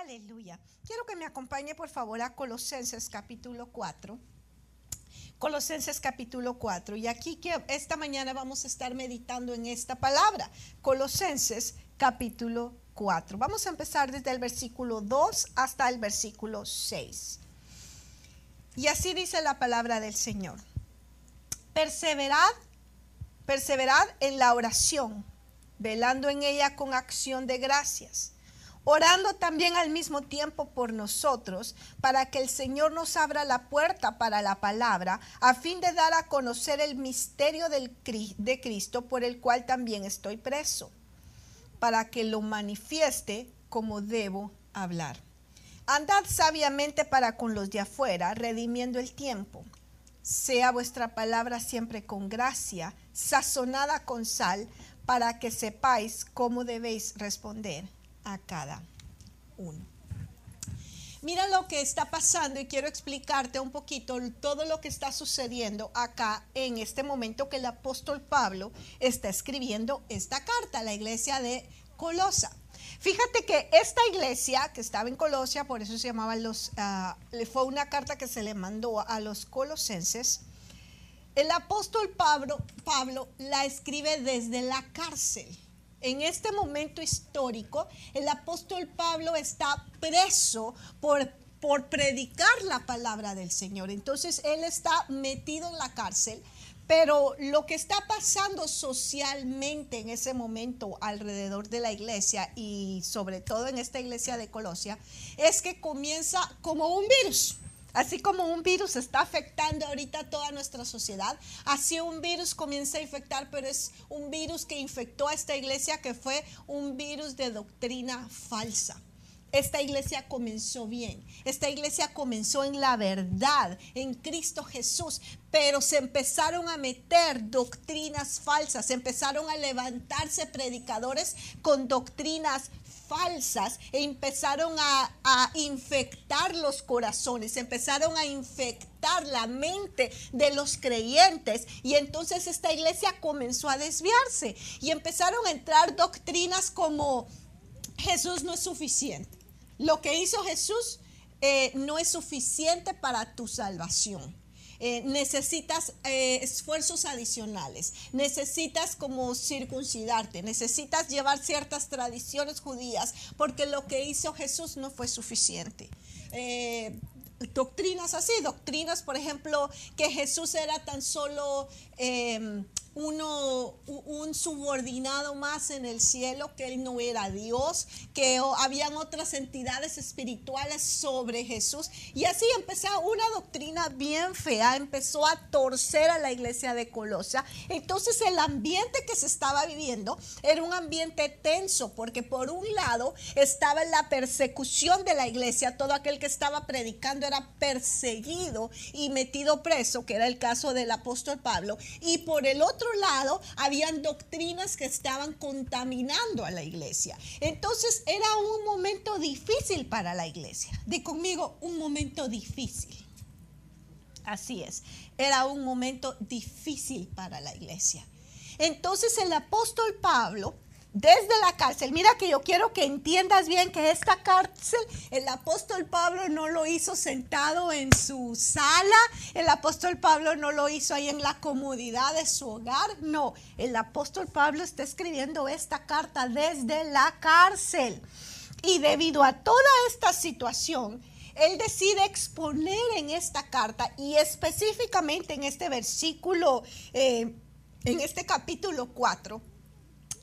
Aleluya. Quiero que me acompañe por favor a Colosenses capítulo 4. Colosenses capítulo 4. Y aquí que esta mañana vamos a estar meditando en esta palabra. Colosenses capítulo 4. Vamos a empezar desde el versículo 2 hasta el versículo 6. Y así dice la palabra del Señor. Perseverad, perseverad en la oración, velando en ella con acción de gracias orando también al mismo tiempo por nosotros, para que el Señor nos abra la puerta para la palabra, a fin de dar a conocer el misterio de Cristo, por el cual también estoy preso, para que lo manifieste como debo hablar. Andad sabiamente para con los de afuera, redimiendo el tiempo. Sea vuestra palabra siempre con gracia, sazonada con sal, para que sepáis cómo debéis responder a cada uno. Mira lo que está pasando y quiero explicarte un poquito todo lo que está sucediendo acá en este momento que el apóstol Pablo está escribiendo esta carta a la iglesia de Colosa. Fíjate que esta iglesia que estaba en Colosia, por eso se llamaba los, uh, fue una carta que se le mandó a los colosenses. El apóstol Pablo, Pablo la escribe desde la cárcel en este momento histórico, el apóstol Pablo está preso por, por predicar la palabra del Señor. Entonces, él está metido en la cárcel. Pero lo que está pasando socialmente en ese momento alrededor de la iglesia y sobre todo en esta iglesia de Colosia es que comienza como un virus. Así como un virus está afectando ahorita toda nuestra sociedad, así un virus comienza a infectar, pero es un virus que infectó a esta iglesia que fue un virus de doctrina falsa. Esta iglesia comenzó bien, esta iglesia comenzó en la verdad, en Cristo Jesús, pero se empezaron a meter doctrinas falsas, se empezaron a levantarse predicadores con doctrinas falsas e empezaron a, infectar los corazones, empezaron a infectar la mente de los creyentes y entonces esta iglesia comenzó a desviarse y empezaron a entrar doctrinas como Jesús no es suficiente. Lo que hizo Jesús eh, no es suficiente para tu salvación. Eh, necesitas eh, esfuerzos adicionales, necesitas como circuncidarte, necesitas llevar ciertas tradiciones judías, porque lo que hizo Jesús no fue suficiente. Eh, doctrinas así, doctrinas, por ejemplo, que Jesús era tan solo em, uno, un subordinado más en el cielo, que él no era Dios, que habían otras entidades espirituales sobre Jesús. Y así empezó una doctrina bien fea, empezó a torcer a la iglesia de Colosia. Entonces el ambiente que se estaba viviendo era un ambiente tenso, porque por un lado estaba la persecución de la iglesia, todo aquel que estaba predicando era perseguido y metido preso, que era el caso del apóstol Pablo, y por el otro lado, habían doctrinas que estaban contaminando a la iglesia. Entonces era un momento difícil para la iglesia. De conmigo, un momento difícil. Así es, era un momento difícil para la iglesia. Entonces el apóstol Pablo desde la cárcel. Mira que yo quiero que entiendas bien que esta cárcel, el apóstol Pablo no lo hizo sentado en su sala, el apóstol Pablo no lo hizo ahí en la comodidad de su hogar, no, el apóstol Pablo está escribiendo esta carta desde la cárcel. Y debido a toda esta situación, él decide exponer en esta carta y específicamente en este versículo, eh, en este capítulo 4,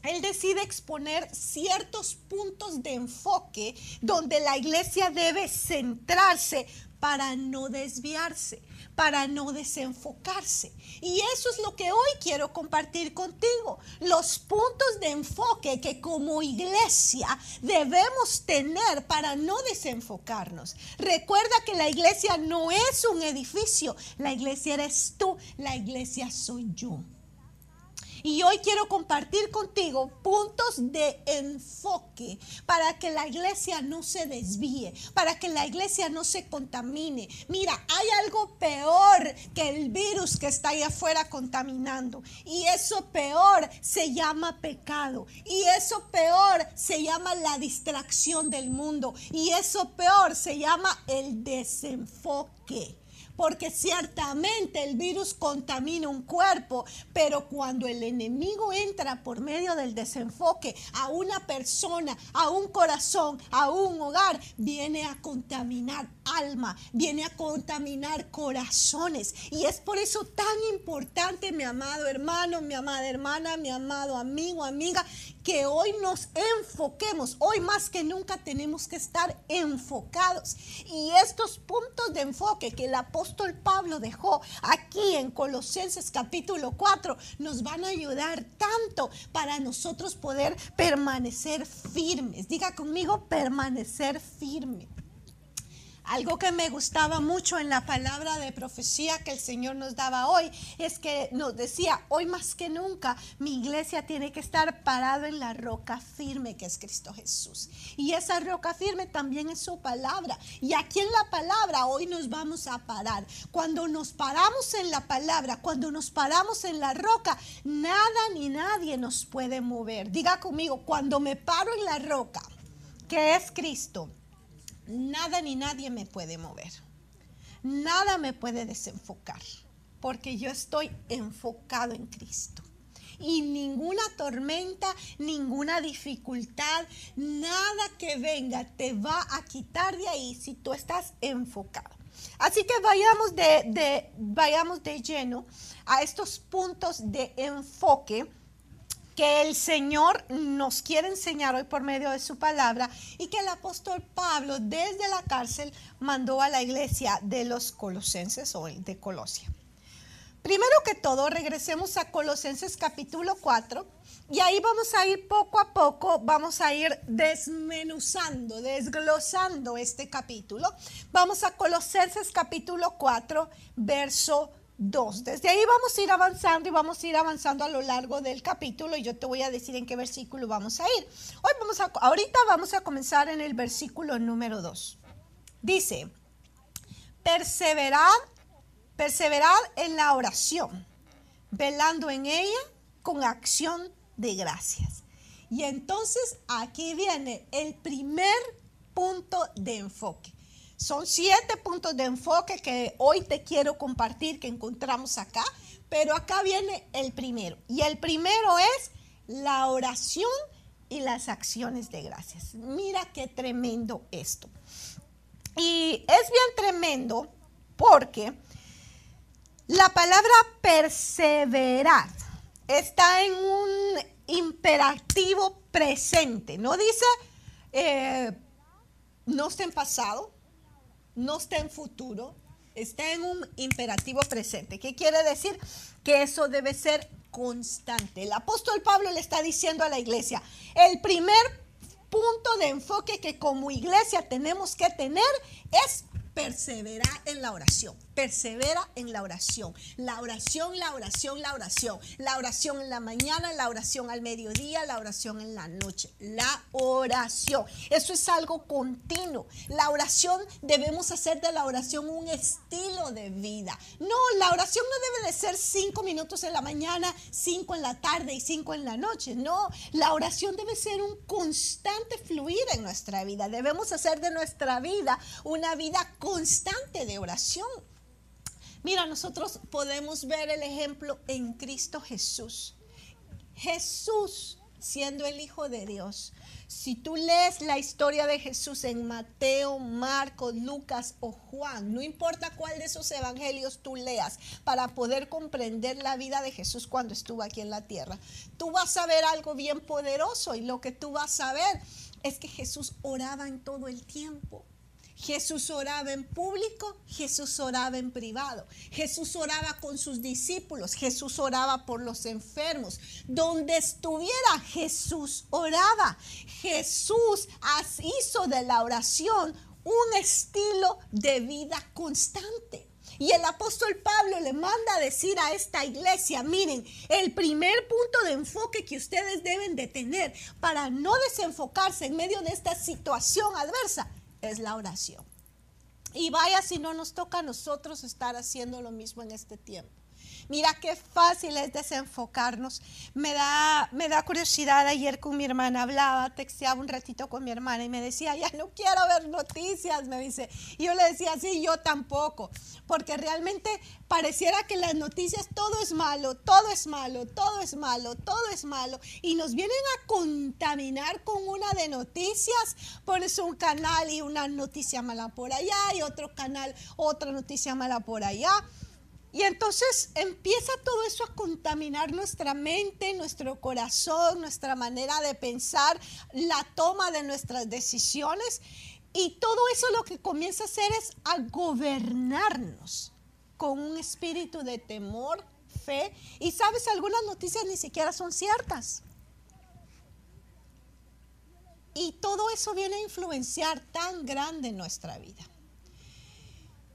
él decide exponer ciertos puntos de enfoque donde la iglesia debe centrarse para no desviarse, para no desenfocarse. Y eso es lo que hoy quiero compartir contigo, los puntos de enfoque que como iglesia debemos tener para no desenfocarnos. Recuerda que la iglesia no es un edificio, la iglesia eres tú, la iglesia soy yo. Y hoy quiero compartir contigo puntos de enfoque para que la iglesia no se desvíe, para que la iglesia no se contamine. Mira, hay algo peor que el virus que está ahí afuera contaminando. Y eso peor se llama pecado. Y eso peor se llama la distracción del mundo. Y eso peor se llama el desenfoque porque ciertamente el virus contamina un cuerpo, pero cuando el enemigo entra por medio del desenfoque a una persona, a un corazón, a un hogar, viene a contaminar alma, viene a contaminar corazones. Y es por eso tan importante, mi amado hermano, mi amada hermana, mi amado amigo, amiga, que hoy nos enfoquemos. Hoy más que nunca tenemos que estar enfocados. Y estos puntos de enfoque que el apóstol Pablo dejó aquí en Colosenses capítulo 4 nos van a ayudar tanto para nosotros poder permanecer firmes. Diga conmigo, permanecer firme. Algo que me gustaba mucho en la palabra de profecía que el Señor nos daba hoy es que nos decía, hoy más que nunca mi iglesia tiene que estar parado en la roca firme que es Cristo Jesús. Y esa roca firme también es su palabra. Y aquí en la palabra hoy nos vamos a parar. Cuando nos paramos en la palabra, cuando nos paramos en la roca, nada ni nadie nos puede mover. Diga conmigo, cuando me paro en la roca, que es Cristo nada ni nadie me puede mover. Nada me puede desenfocar, porque yo estoy enfocado en Cristo. Y ninguna tormenta, ninguna dificultad, nada que venga te va a quitar de ahí si tú estás enfocado. Así que vayamos de, vayamos de lleno a estos puntos de enfoque que el Señor nos quiere enseñar hoy por medio de su palabra y que el apóstol Pablo desde la cárcel mandó a la iglesia de los colosenses o de Colosia. Primero que todo, regresemos a Colosenses capítulo 4 y ahí vamos a ir poco a poco, vamos a ir desmenuzando, desglosando este capítulo. Vamos a Colosenses capítulo 4, verso desde ahí vamos a ir avanzando y vamos a ir avanzando a lo largo del capítulo y yo te voy a decir en qué versículo vamos a ir. Hoy vamos a, ahorita vamos a comenzar en el versículo número 2. Dice, perseverad, perseverad en la oración, velando en ella con acción de gracias. Y entonces aquí viene el primer punto de enfoque. Son siete puntos de enfoque que hoy te quiero compartir que encontramos acá, pero acá viene el primero. Y el primero es la oración y las acciones de gracias. Mira qué tremendo esto. Y es bien tremendo porque la palabra perseverar está en un imperativo presente. No dice eh, no está en pasado, no está en futuro, está en un imperativo presente. ¿Qué quiere decir? Que eso debe ser constante. El apóstol Pablo le está diciendo a la iglesia, el primer punto de enfoque que como iglesia tenemos que tener es perseverar en la oración. Persevera en la oración. La oración, la oración, la oración. La oración en la mañana, la oración al mediodía, la oración en la noche. La oración. Eso es algo continuo. La oración debemos hacer de la oración un estilo de vida. No, la oración no debe de ser cinco minutos en la mañana, cinco en la tarde y cinco en la noche. No, la oración debe ser un constante fluir en nuestra vida. Debemos hacer de nuestra vida una vida constante de oración. Mira, nosotros podemos ver el ejemplo en Cristo Jesús. Jesús siendo el Hijo de Dios. Si tú lees la historia de Jesús en Mateo, Marcos, Lucas o Juan, no importa cuál de esos evangelios tú leas para poder comprender la vida de Jesús cuando estuvo aquí en la tierra, tú vas a ver algo bien poderoso y lo que tú vas a ver es que Jesús oraba en todo el tiempo. Jesús oraba en público, Jesús oraba en privado. Jesús oraba con sus discípulos, Jesús oraba por los enfermos. Donde estuviera, Jesús oraba. Jesús hizo de la oración un estilo de vida constante. Y el apóstol Pablo le manda a decir a esta iglesia, miren, el primer punto de enfoque que ustedes deben de tener para no desenfocarse en medio de esta situación adversa es la oración. Y vaya si no nos toca a nosotros estar haciendo lo mismo en este tiempo. Mira qué fácil es desenfocarnos. Me da, me da curiosidad. Ayer con mi hermana hablaba, texteaba un ratito con mi hermana y me decía, ya no quiero ver noticias, me dice. Y yo le decía, sí, yo tampoco. Porque realmente pareciera que las noticias todo es malo, todo es malo, todo es malo, todo es malo. Y nos vienen a contaminar con una de noticias. Pones un canal y una noticia mala por allá y otro canal, otra noticia mala por allá. Y entonces empieza todo eso a contaminar nuestra mente, nuestro corazón, nuestra manera de pensar, la toma de nuestras decisiones. Y todo eso lo que comienza a hacer es a gobernarnos con un espíritu de temor, fe. Y sabes, algunas noticias ni siquiera son ciertas. Y todo eso viene a influenciar tan grande nuestra vida.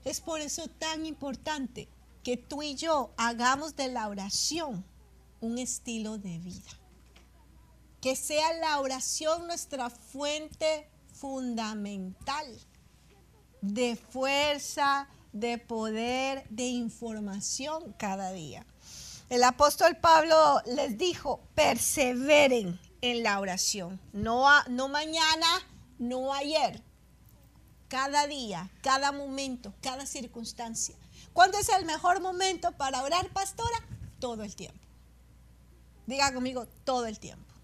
Es por eso tan importante que tú y yo hagamos de la oración un estilo de vida. Que sea la oración nuestra fuente fundamental de fuerza, de poder, de información cada día. El apóstol Pablo les dijo, perseveren en la oración, no, no mañana, no ayer, cada día, cada momento, cada circunstancia. ¿Cuándo es el mejor momento para orar, pastora? Todo el tiempo. Diga conmigo, todo el tiempo.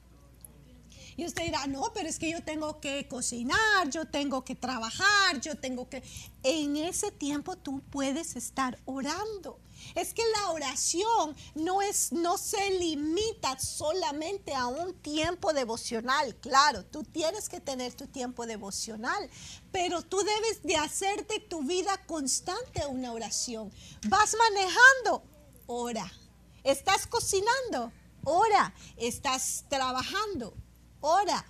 Y usted dirá, no, pero es que yo tengo que cocinar, yo tengo que trabajar, yo tengo que... En ese tiempo tú puedes estar orando. Es que la oración no, es, no se limita solamente a un tiempo devocional. Claro, tú tienes que tener tu tiempo devocional, pero tú debes de hacerte tu vida constante una oración. Vas manejando, ora. Estás cocinando, ora. Estás trabajando, ora.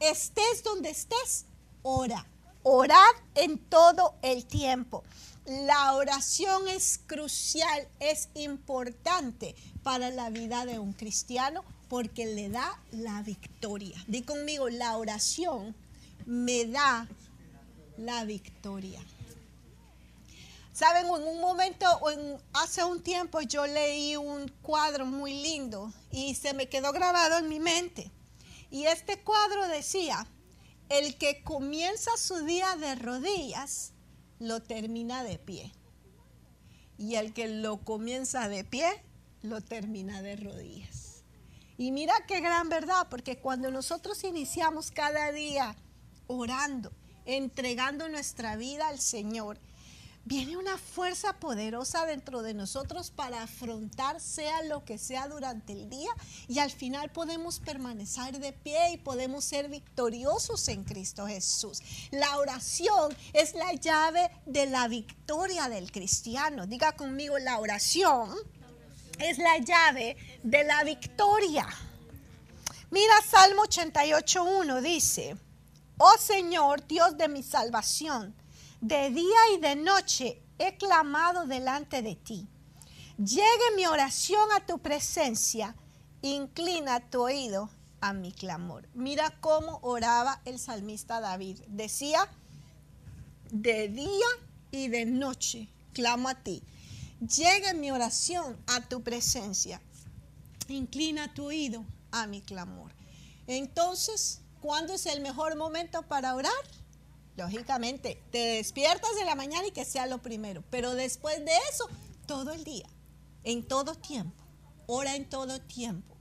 Estés donde estés, ora. Orad en todo el tiempo. La oración es crucial, es importante para la vida de un cristiano porque le da la victoria. Di conmigo, la oración me da la victoria. Saben, en un momento, hace un tiempo yo leí un cuadro muy lindo y se me quedó grabado en mi mente. Y este cuadro decía, el que comienza su día de rodillas, lo termina de pie. Y el que lo comienza de pie, lo termina de rodillas. Y mira qué gran verdad, porque cuando nosotros iniciamos cada día orando, entregando nuestra vida al Señor, viene una fuerza poderosa dentro de nosotros para afrontar sea lo que sea durante el día y al final podemos permanecer de pie y podemos ser victoriosos en Cristo Jesús. La oración es la llave de la victoria del cristiano. Diga conmigo, la oración es la llave de la victoria. Mira Salmo 88.1 dice, oh Señor, Dios de mi salvación, de día y de noche he clamado delante de ti. Llegue mi oración a tu presencia, inclina tu oído a mi clamor. Mira cómo oraba el salmista David. Decía, de día y de noche clamo a ti. Llegue mi oración a tu presencia, inclina tu oído a mi clamor. Entonces, ¿cuándo es el mejor momento para orar? Lógicamente, te despiertas de la mañana y que sea lo primero, pero después de eso, todo el día, en todo tiempo, ora en todo tiempo.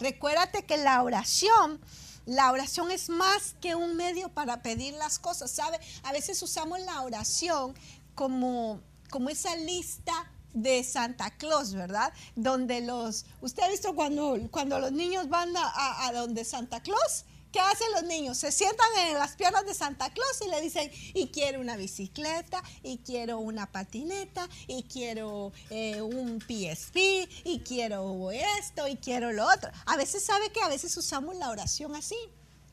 Recuérdate que la oración, la oración es más que un medio para pedir las cosas, ¿sabe? A veces usamos la oración como, como esa lista de Santa Claus, ¿verdad? Donde los, usted ha visto cuando, cuando los niños van a, a donde Santa Claus ¿Qué hacen los niños? Se sientan en las piernas de Santa Claus y le dicen, y quiero una bicicleta, y quiero una patineta, y quiero eh, un PSP, y quiero esto, y quiero lo otro. A veces sabe que a veces usamos la oración así.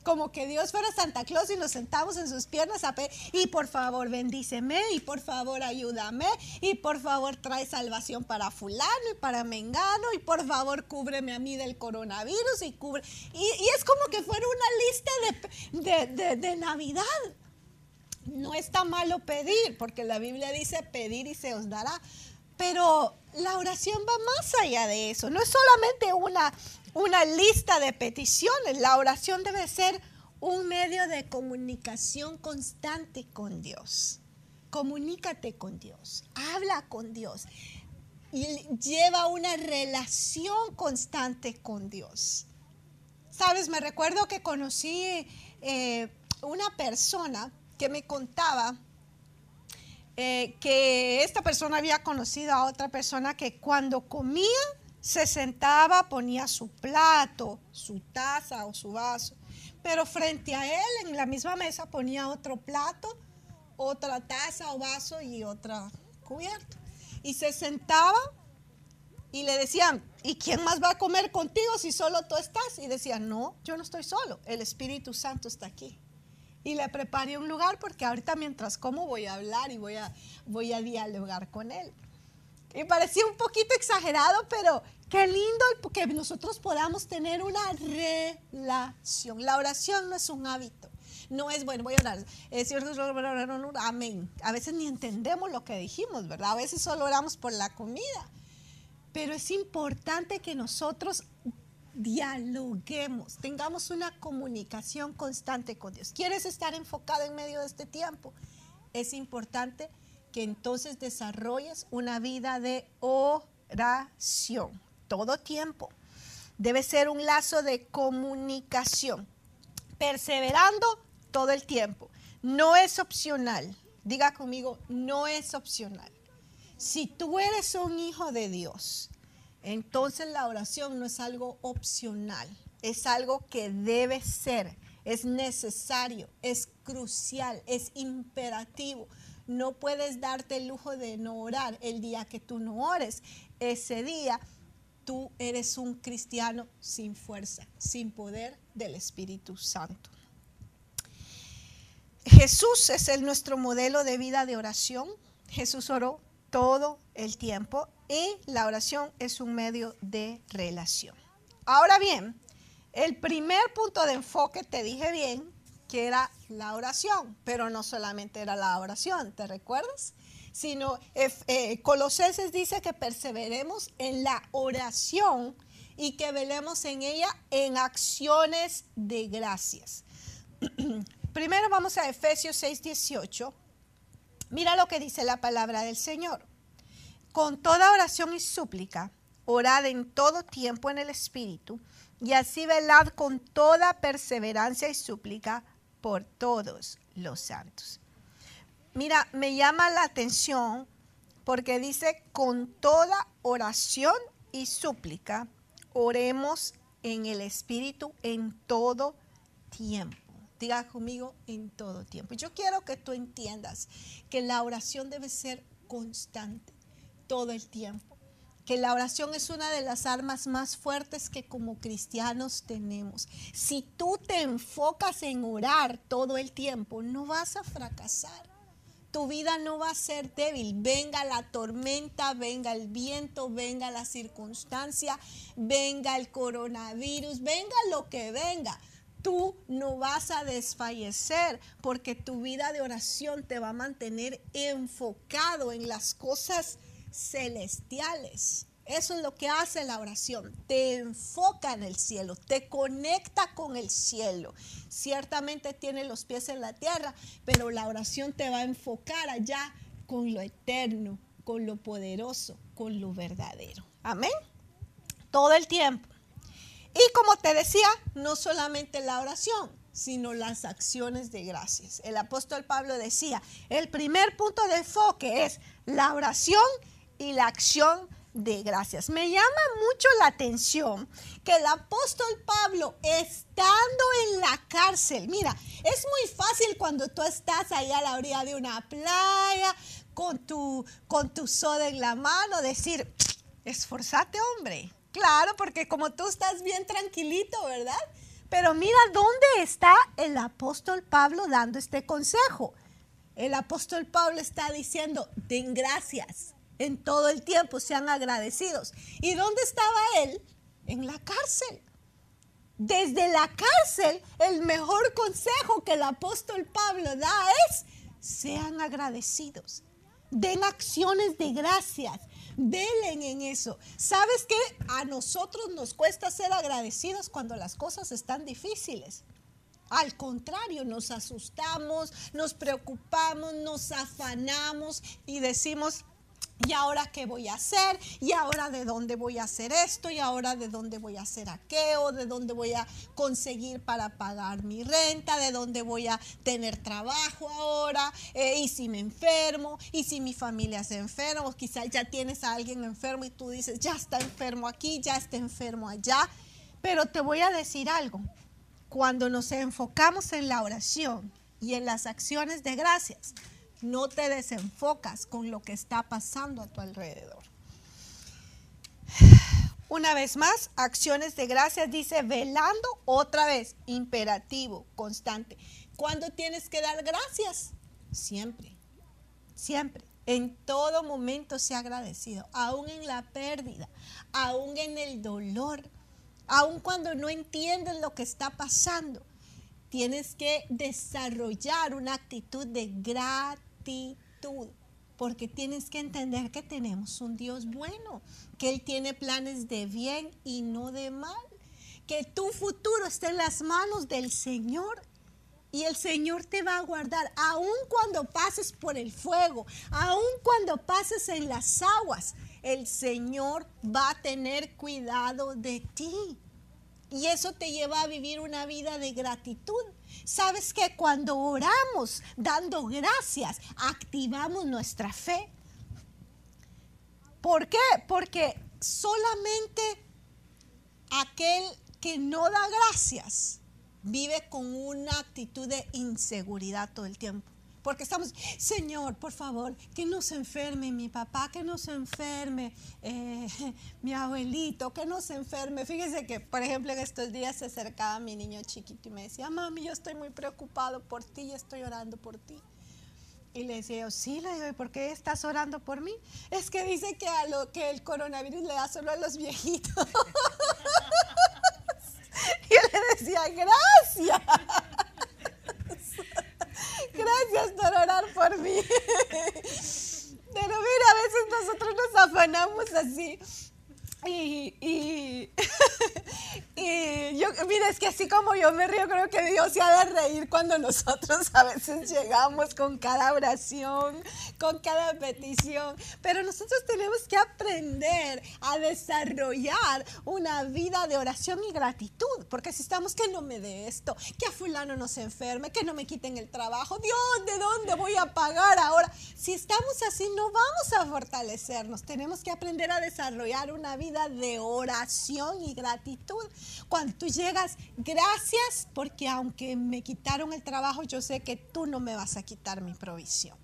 Como que Dios fuera Santa Claus y nos sentamos en sus piernas a pedir, y por favor bendíceme, y por favor ayúdame, y por favor trae salvación para fulano y para mengano, y por favor cúbreme a mí del coronavirus y cubre. Y, es como que fuera una lista de, de Navidad. No está malo pedir, porque la Biblia dice pedir y se os dará. Pero la oración va más allá de eso. No es solamente una, una lista de peticiones. La oración debe ser un medio de comunicación constante con Dios. Comunícate con Dios. Habla con Dios. Y lleva una relación constante con Dios. Sabes, me recuerdo que conocí eh, una persona que me contaba eh, que esta persona había conocido a otra persona que cuando comía se sentaba, ponía su plato, su taza o su vaso, pero frente a él en la misma mesa ponía otro plato, otra taza o vaso y otra cubierto. Y se sentaba y le decían, ¿y quién más va a comer contigo si solo tú estás? Y decía, no, yo no estoy solo, el Espíritu Santo está aquí y le preparé un lugar porque ahorita mientras como voy a hablar y voy a, voy a dialogar con él. Y parecía un poquito exagerado, pero qué lindo que nosotros podamos tener una relación. La oración no es un hábito. No es, bueno, voy a orar. Es cierto, amén. A veces ni entendemos lo que dijimos, ¿verdad? A veces solo oramos por la comida. Pero es importante que nosotros dialoguemos, tengamos una comunicación constante con Dios. ¿Quieres estar enfocado en medio de este tiempo? Es importante que entonces desarrolles una vida de oración todo tiempo. Debe ser un lazo de comunicación, perseverando todo el tiempo. No es opcional. Diga conmigo, no es opcional. Si tú eres un hijo de Dios, entonces la oración no es algo opcional, es algo que debe ser, es necesario, es crucial, es imperativo. No puedes darte el lujo de no orar el día que tú no ores. Ese día tú eres un cristiano sin fuerza, sin poder del Espíritu Santo. Jesús es el, nuestro modelo de vida de oración. Jesús oró todo el tiempo y la oración es un medio de relación. Ahora bien, el primer punto de enfoque te dije bien que era la oración, pero no solamente era la oración, ¿te recuerdas? Sino eh, Colosenses dice que perseveremos en la oración y que velemos en ella en acciones de gracias. Primero vamos a Efesios 6:18. Mira lo que dice la palabra del Señor. Con toda oración y súplica, orad en todo tiempo en el Espíritu, y así velad con toda perseverancia y súplica por todos los santos. Mira, me llama la atención porque dice, con toda oración y súplica, oremos en el Espíritu en todo tiempo. Diga conmigo en todo tiempo. Yo quiero que tú entiendas que la oración debe ser constante todo el tiempo. Que la oración es una de las armas más fuertes que como cristianos tenemos. Si tú te enfocas en orar todo el tiempo, no vas a fracasar. Tu vida no va a ser débil. Venga la tormenta, venga el viento, venga la circunstancia, venga el coronavirus, venga lo que venga tú no vas a desfallecer porque tu vida de oración te va a mantener enfocado en las cosas celestiales. Eso es lo que hace la oración. Te enfoca en el cielo, te conecta con el cielo. Ciertamente tiene los pies en la tierra, pero la oración te va a enfocar allá con lo eterno, con lo poderoso, con lo verdadero. Amén. Todo el tiempo. Y como te decía, no solamente la oración, sino las acciones de gracias. El apóstol Pablo decía, el primer punto de enfoque es la oración y la acción de gracias. Me llama mucho la atención que el apóstol Pablo, estando en la cárcel, mira, es muy fácil cuando tú estás ahí a la orilla de una playa con tu, con tu soda en la mano, decir, esforzate hombre. Claro, porque como tú estás bien tranquilito, ¿verdad? Pero mira dónde está el apóstol Pablo dando este consejo. El apóstol Pablo está diciendo, den gracias en todo el tiempo, sean agradecidos. ¿Y dónde estaba él? En la cárcel. Desde la cárcel, el mejor consejo que el apóstol Pablo da es, sean agradecidos, den acciones de gracias, velen en eso. ¿Sabes qué? A nosotros nos cuesta ser agradecidos cuando las cosas están difíciles. Al contrario, nos asustamos, nos preocupamos, nos afanamos y decimos, ¿Y ahora qué voy a hacer? ¿Y ahora de dónde voy a hacer esto? ¿Y ahora de dónde voy a hacer aquello? ¿De dónde voy a conseguir para pagar mi renta? ¿De dónde voy a tener trabajo ahora? Eh, ¿Y si me enfermo? ¿Y si mi familia se enferma? O quizás ya tienes a alguien enfermo y tú dices, ya está enfermo aquí, ya está enfermo allá. Pero te voy a decir algo. Cuando nos enfocamos en la oración y en las acciones de gracias, no te desenfocas con lo que está pasando a tu alrededor. Una vez más, acciones de gracias dice velando otra vez, imperativo, constante. ¿Cuándo tienes que dar gracias? Siempre, siempre. En todo momento sea agradecido, aún en la pérdida, aún en el dolor, aún cuando no entiendes lo que está pasando. Tienes que desarrollar una actitud de gratitud porque tienes que entender que tenemos un Dios bueno, que Él tiene planes de bien y no de mal, que tu futuro está en las manos del Señor y el Señor te va a guardar, aun cuando pases por el fuego, aun cuando pases en las aguas, el Señor va a tener cuidado de ti. Y eso te lleva a vivir una vida de gratitud. Sabes que cuando oramos dando gracias, activamos nuestra fe. ¿Por qué? Porque solamente aquel que no da gracias vive con una actitud de inseguridad todo el tiempo. Porque estamos, Señor, por favor, que no se enferme mi papá, que no se enferme eh, mi abuelito, que no se enferme. Fíjese que, por ejemplo, en estos días se acercaba mi niño chiquito y me decía, mami, yo estoy muy preocupado por ti y estoy orando por ti. Y le decía yo, sí, le digo, ¿y por qué estás orando por mí? Es que dice que, a lo, que el coronavirus le da solo a los viejitos. y le decía, gracias. Gracias por orar por mí. Pero mira, a veces nosotros nos afanamos así. Y, y, y, yo, mira, es que así como yo me río, creo que Dios se ha de reír cuando nosotros a veces llegamos con cada oración, con cada petición. Pero nosotros tenemos que aprender a desarrollar una vida de oración y gratitud. Porque si estamos que no me dé esto, que a fulano no se enferme, que no me quiten el trabajo, Dios, ¿de dónde voy a pagar ahora? Si estamos así, no vamos a fortalecernos. Tenemos que aprender a desarrollar una vida de oración y gratitud. Cuando tú llegas, gracias porque aunque me quitaron el trabajo, yo sé que tú no me vas a quitar mi provisión.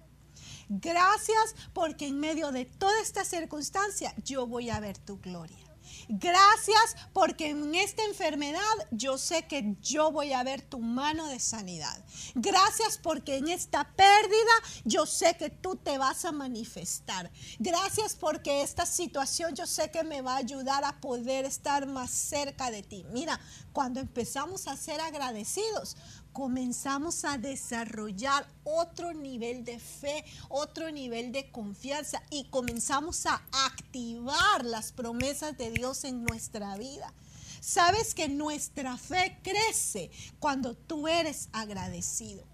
Gracias porque en medio de toda esta circunstancia yo voy a ver tu gloria. Gracias porque en esta enfermedad yo sé que yo voy a ver tu mano de sanidad. Gracias porque en esta pérdida yo sé que tú te vas a manifestar. Gracias porque esta situación yo sé que me va a ayudar a poder estar más cerca de ti. Mira, cuando empezamos a ser agradecidos, comenzamos a desarrollar otro nivel de fe, otro nivel de confianza y comenzamos a activar las promesas de Dios en nuestra vida. Sabes que nuestra fe crece cuando tú eres agradecido.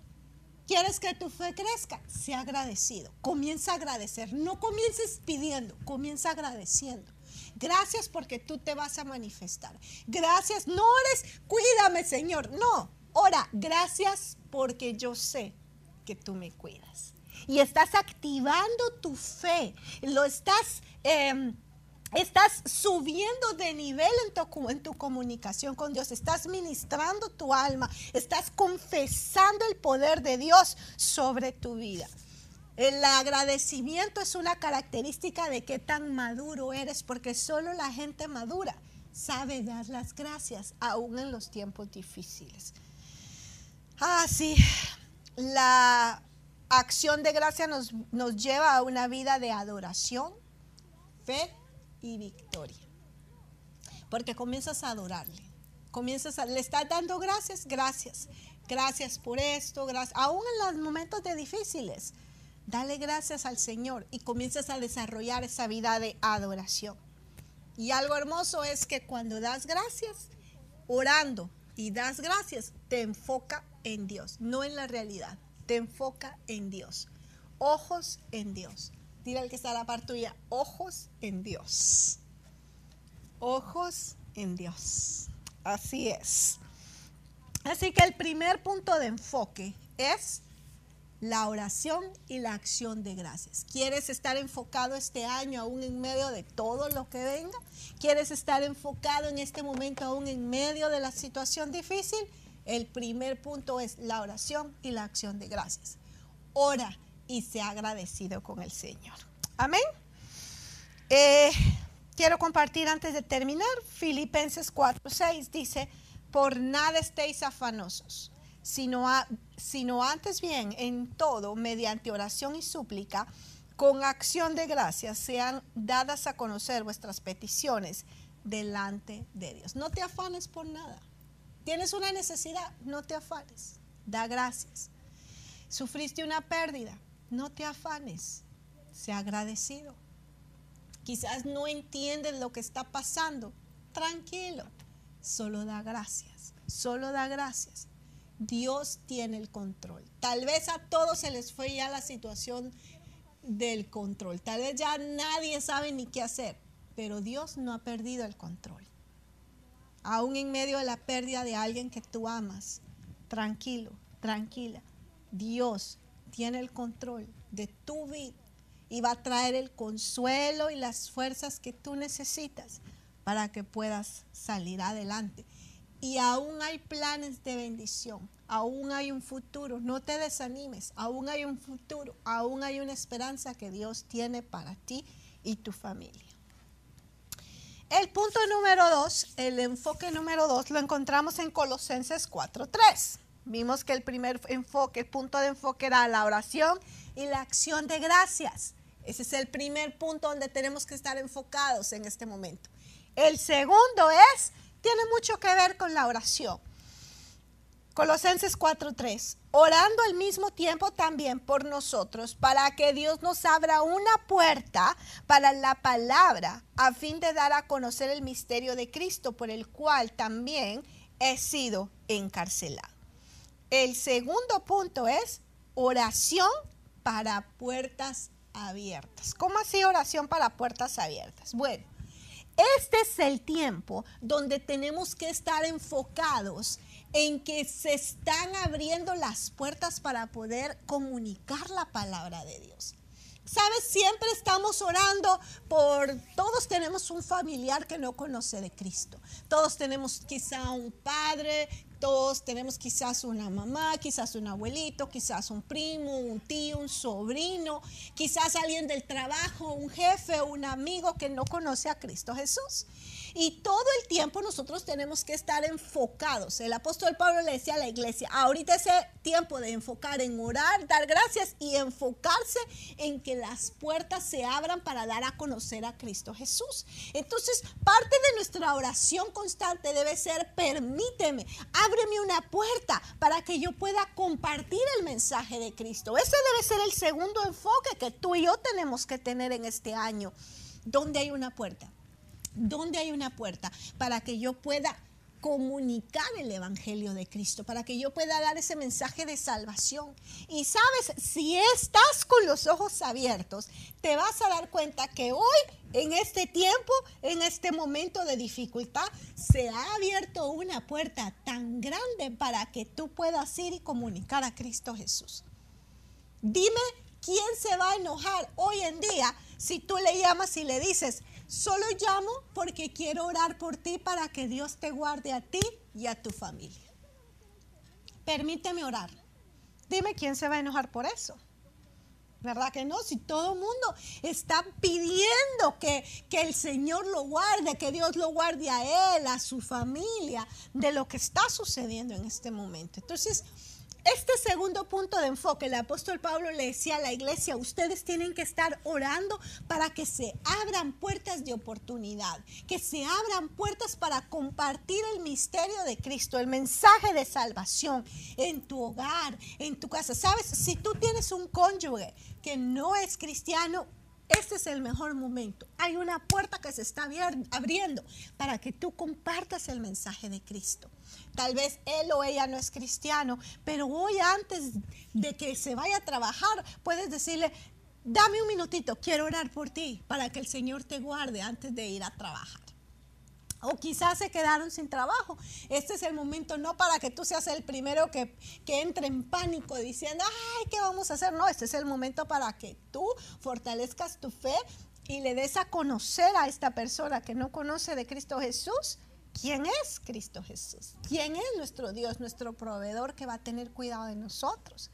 ¿Quieres que tu fe crezca? Sea agradecido. Comienza a agradecer. No comiences pidiendo, comienza agradeciendo. Gracias porque tú te vas a manifestar. Gracias. No eres, cuídame, Señor. No, Ora, gracias porque yo sé que tú me cuidas. Y estás activando tu fe, lo estás... Em, estás subiendo de nivel en tu, en tu, comunicación con Dios, estás ministrando tu alma, estás confesando el poder de Dios sobre tu vida. El agradecimiento es una característica de qué tan maduro eres, porque solo la gente madura sabe dar las gracias, aún en los tiempos difíciles. Ah, sí, la acción de gracia nos, nos lleva a una vida de adoración, fe y victoria. Porque comienzas a adorarle, comienzas a, le estás dando gracias, gracias, gracias por esto, gracias, aún en los momentos de difíciles. Dale gracias al Señor y comienzas a desarrollar esa vida de adoración. Y algo hermoso es que cuando das gracias, orando y das gracias, te enfoca en Dios, no en la realidad. Te enfoca en Dios. Ojos en Dios. Dile al que está a la par tuya, ojos en Dios. Ojos en Dios. Así es. Así que el primer punto de enfoque es la oración y la acción de gracias. ¿Quieres estar enfocado este año aún en medio de todo lo que venga? ¿Quieres estar enfocado en este momento aún en medio de la situación difícil? El primer punto es la oración y la acción de gracias. Ora y sea agradecido con el Señor. Amén. Eh, quiero compartir antes de terminar, Filipenses 4:6 dice, por nada estéis afanosos sino, sino antes bien en todo, mediante oración y súplica, con acción de gracias, sean dadas a conocer vuestras peticiones delante de Dios. No te afanes por nada. Tienes una necesidad, no te afanes. Da gracias. Sufriste una pérdida, no te afanes. Sea agradecido. Quizás no entiendes lo que está pasando. Tranquilo. Solo da gracias. Solo da gracias. Dios tiene el control. Tal vez a todos se les fue ya la situación del control. Tal vez ya nadie sabe ni qué hacer, pero Dios no ha perdido el control. Aún en medio de la pérdida de alguien que tú amas, tranquilo, tranquila. Dios tiene el control de tu vida y va a traer el consuelo y las fuerzas que tú necesitas para que puedas salir adelante y aún hay planes de bendición, aún hay un futuro, no te desanimes, aún hay un futuro, aún hay una esperanza que Dios tiene para ti y tu familia. El punto número dos, el enfoque número dos, lo encontramos en Colosenses 4.3. Vimos que el primer enfoque, el punto de enfoque era la oración y la acción de gracias. Ese es el primer punto donde tenemos que estar enfocados en este momento. El segundo es tiene mucho que ver con la oración. Colosenses 4:3, orando al mismo tiempo también por nosotros, para que Dios nos abra una puerta para la palabra, a fin de dar a conocer el misterio de Cristo, por el cual también he sido encarcelado. El segundo punto es oración para puertas abiertas. ¿Cómo así oración para puertas abiertas? Bueno, este es el tiempo donde tenemos que estar enfocados en que se están abriendo las puertas para poder comunicar la palabra de Dios. Sabes, siempre estamos orando por, todos tenemos un familiar que no conoce de Cristo. Todos tenemos quizá un padre todos tenemos quizás una mamá, quizás un abuelito, quizás un primo, un tío, un sobrino, quizás alguien del trabajo, un jefe, un amigo que no conoce a Cristo Jesús. Y todo el tiempo nosotros tenemos que estar enfocados. El apóstol Pablo le decía a la iglesia, ahorita es tiempo de enfocar en orar, dar gracias y enfocarse en que las puertas se abran para dar a conocer a Cristo Jesús. Entonces, parte de nuestra oración constante debe ser, permíteme, ábreme una puerta para que yo pueda compartir el mensaje de Cristo. Ese debe ser el segundo enfoque que tú y yo tenemos que tener en este año. ¿Dónde hay una puerta? ¿Dónde hay una puerta para que yo pueda comunicar el Evangelio de Cristo, para que yo pueda dar ese mensaje de salvación. Y sabes, si estás con los ojos abiertos, te vas a dar cuenta que hoy, en este tiempo, en este momento de dificultad, se ha abierto una puerta tan grande para que tú puedas ir y comunicar a Cristo Jesús. Dime quién se va a enojar hoy en día si tú le llamas y le dices, Solo llamo porque quiero orar por ti para que Dios te guarde a ti y a tu familia. Permíteme orar. Dime quién se va a enojar por eso. ¿Verdad que no? Si todo el mundo está pidiendo que, que, el Señor lo guarde, que Dios lo guarde a él, a su familia, de lo que está sucediendo en este momento. Entonces, este segundo punto de enfoque, el apóstol Pablo le decía a la iglesia, ustedes tienen que estar orando para que se abran puertas de oportunidad, que se abran puertas para compartir el misterio de Cristo, el mensaje de salvación en tu hogar, en tu casa. Sabes, si tú tienes un cónyuge que no es cristiano, este es el mejor momento. Hay una puerta que se está abriendo para que tú compartas el mensaje de Cristo. Tal vez él o ella no es cristiano, pero hoy antes de que se vaya a trabajar, puedes decirle, dame un minutito, quiero orar por ti para que el Señor te guarde antes de ir a trabajar. O quizás se quedaron sin trabajo. Este es el momento no para que tú seas el primero que, que, entre en pánico diciendo, ay, ¿qué vamos a hacer? No, este es el momento para que tú fortalezcas tu fe y le des a conocer a esta persona que no conoce de Cristo Jesús quién es Cristo Jesús, quién es nuestro Dios, nuestro proveedor que va a tener cuidado de nosotros.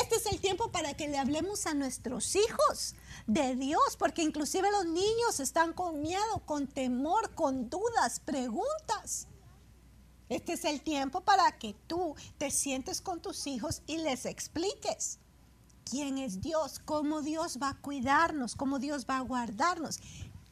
Este es el tiempo para que le hablemos a nuestros hijos de Dios, porque inclusive los niños están con miedo, con temor, con dudas, preguntas. Este es el tiempo para que tú te sientes con tus hijos y les expliques quién es Dios, cómo Dios va a cuidarnos, cómo Dios va a guardarnos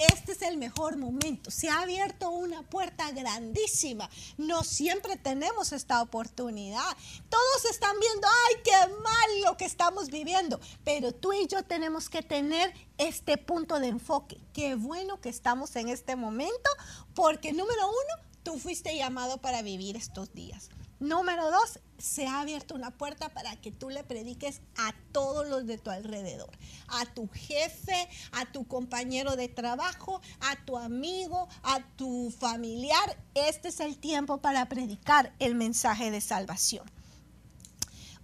este es el mejor momento. Se ha abierto una puerta grandísima. No siempre tenemos esta oportunidad. Todos están viendo, ay, qué mal lo que estamos viviendo. Pero tú y yo tenemos que tener este punto de enfoque. Qué bueno que estamos en este momento porque número uno, tú fuiste llamado para vivir estos días. Número dos, se ha abierto una puerta para que tú le prediques a todos los de tu alrededor, a tu jefe, a tu compañero de trabajo, a tu amigo, a tu familiar. Este es el tiempo para predicar el mensaje de salvación.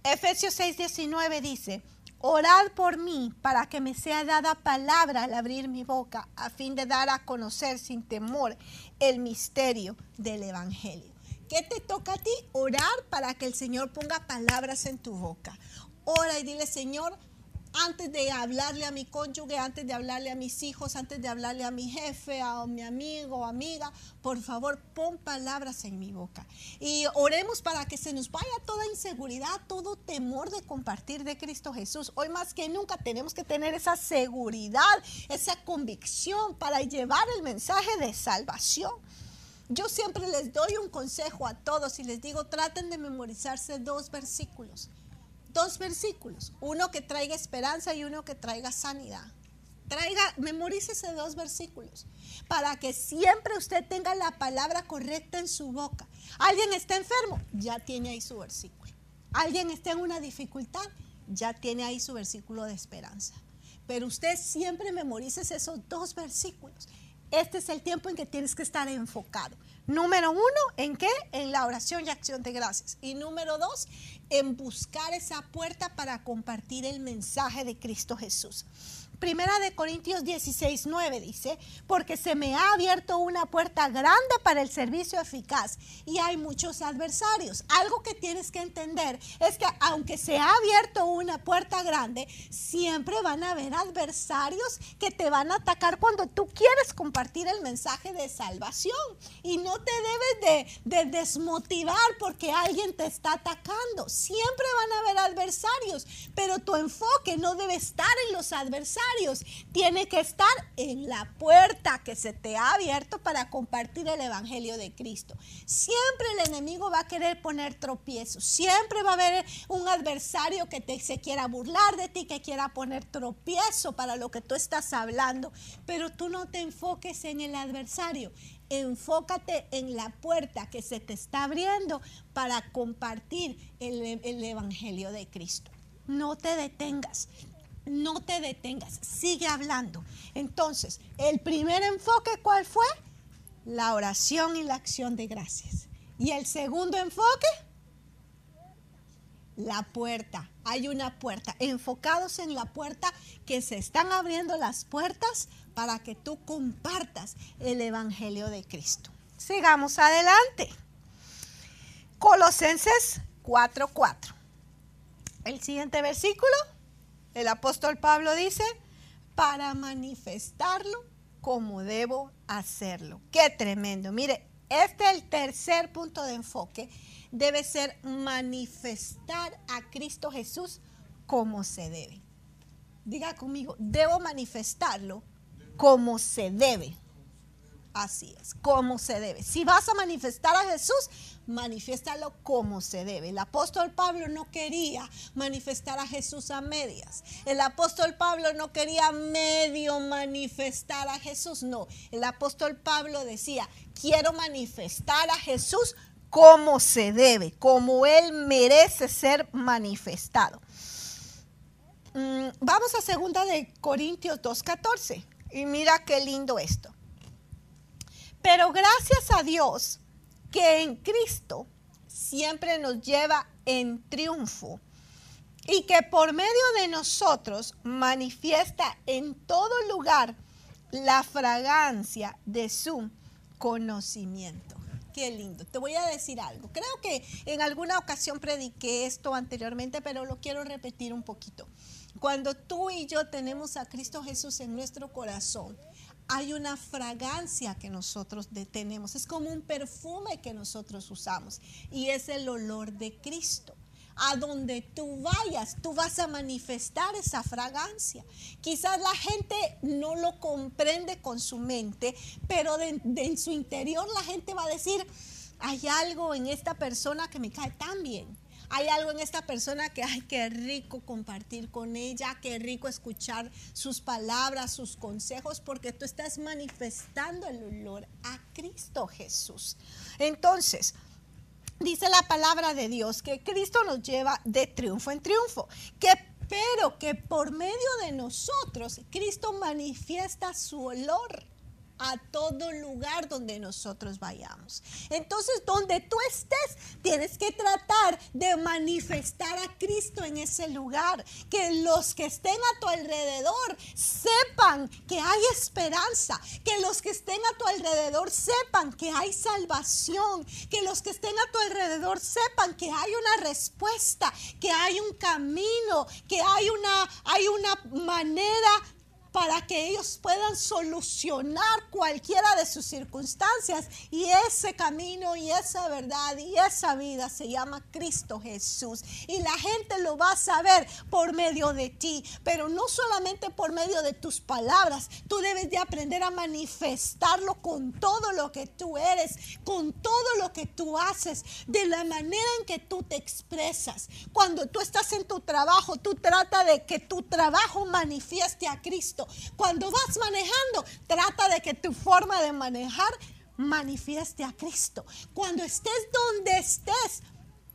Efesios 6:19 dice, Orad por mí para que me sea dada palabra al abrir mi boca, a fin de dar a conocer sin temor el misterio del Evangelio. ¿Qué te toca a ti? Orar para que el Señor ponga palabras en tu boca. Ora y dile, Señor, antes de hablarle a mi cónyuge, antes de hablarle a mis hijos, antes de hablarle a mi jefe, a mi amigo amiga, por favor, pon palabras en mi boca. Y oremos para que se nos vaya toda inseguridad, todo temor de compartir de Cristo Jesús. Hoy más que nunca tenemos que tener esa seguridad, esa convicción para llevar el mensaje de salvación. Yo siempre les doy un consejo a todos y les digo, traten de memorizarse dos versículos. Dos versículos. Uno que traiga esperanza y uno que traiga sanidad. Traiga, memorícese dos versículos para que siempre usted tenga la palabra correcta en su boca. Alguien está enfermo, ya tiene ahí su versículo. Alguien está en una dificultad, ya tiene ahí su versículo de esperanza. Pero usted siempre memorice esos dos versículos este es el tiempo en que tienes que estar enfocado. Número uno, ¿en qué? En la oración y acción de gracias. Y número dos, en buscar esa puerta para compartir el mensaje de Cristo Jesús. Primera de Corintios 16, 9 dice, porque se me ha abierto una puerta grande para el servicio eficaz y hay muchos adversarios. Algo que tienes que entender es que aunque se ha abierto una puerta grande, siempre van a haber adversarios que te van a atacar cuando tú quieres compartir el mensaje de salvación. Y no te debes de, de desmotivar porque alguien te está atacando. Siempre van a haber adversarios, pero tu enfoque no debe estar en los adversarios tiene que estar en la puerta que se te ha abierto para compartir el Evangelio de Cristo. Siempre el enemigo va a querer poner tropiezos. Siempre va a haber un adversario que te, se quiera burlar de ti, que quiera poner tropiezo para lo que tú estás hablando. Pero tú no te enfoques en el adversario. Enfócate en la puerta que se te está abriendo para compartir el, el Evangelio de Cristo. No te detengas no te detengas, sigue hablando. Entonces, el primer enfoque, ¿cuál fue? La oración y la acción de gracias. Y el segundo enfoque, la puerta. Hay una puerta. Enfocados en la puerta que se están abriendo las puertas para que tú compartas el Evangelio de Cristo. Sigamos adelante. Colosenses 4:4. El siguiente versículo El apóstol Pablo dice, para manifestarlo como debo hacerlo. Qué tremendo. Mire, este es el tercer punto de enfoque. Debe ser manifestar a Cristo Jesús como se debe. Diga conmigo, debo manifestarlo como se debe. Así es, como se debe. Si vas a manifestar a Jesús, manifiéstalo como se debe. El apóstol Pablo no quería manifestar a Jesús a medias. El apóstol Pablo no quería medio manifestar a Jesús. No, el apóstol Pablo decía, quiero manifestar a Jesús como se debe, como Él merece ser manifestado. Mm, vamos a segunda de Corintios 2.14 y mira qué lindo esto. Pero gracias a Dios que en Cristo siempre nos lleva en triunfo y que por medio de nosotros manifiesta en todo lugar la fragancia de su conocimiento. Qué lindo. Te voy a decir algo. Creo que en alguna ocasión prediqué esto anteriormente, pero lo quiero repetir un poquito. Cuando tú y yo tenemos a Cristo Jesús en nuestro corazón, hay una fragancia que nosotros tenemos. Es como un perfume que nosotros usamos y es el olor de Cristo. A donde tú vayas, tú vas a manifestar esa fragancia. Quizás la gente no lo comprende con su mente, pero en su interior la gente va a decir, hay algo en esta persona que me cae tan bien hay algo en esta persona que, ay, qué rico compartir con ella, qué rico escuchar sus palabras, sus consejos, porque tú estás manifestando el olor a Cristo Jesús. Entonces, dice la palabra de Dios que Cristo nos lleva de triunfo en triunfo, que pero que por medio de nosotros Cristo manifiesta su olor a todo lugar donde nosotros vayamos. Entonces, donde tú estés, tienes que tratar de manifestar a Cristo en ese lugar. Que los que estén a tu alrededor sepan que hay esperanza. Que los que estén a tu alrededor sepan que hay salvación. Que los que estén a tu alrededor sepan que hay una respuesta, que hay un camino, que hay una, hay una manera para que ellos puedan solucionar cualquiera de sus circunstancias. Y ese camino y esa verdad y esa vida se llama Cristo Jesús. Y la gente lo va a saber por medio de ti, pero no solamente por medio de tus palabras. Tú debes de aprender a manifestarlo con todo lo que tú eres, con todo lo que tú haces, de la manera en que tú te expresas. Cuando tú estás en tu trabajo, tú trata de que tu trabajo manifieste a Cristo. Cuando vas manejando, trata de que tu forma de manejar manifieste a Cristo. Cuando estés donde estés,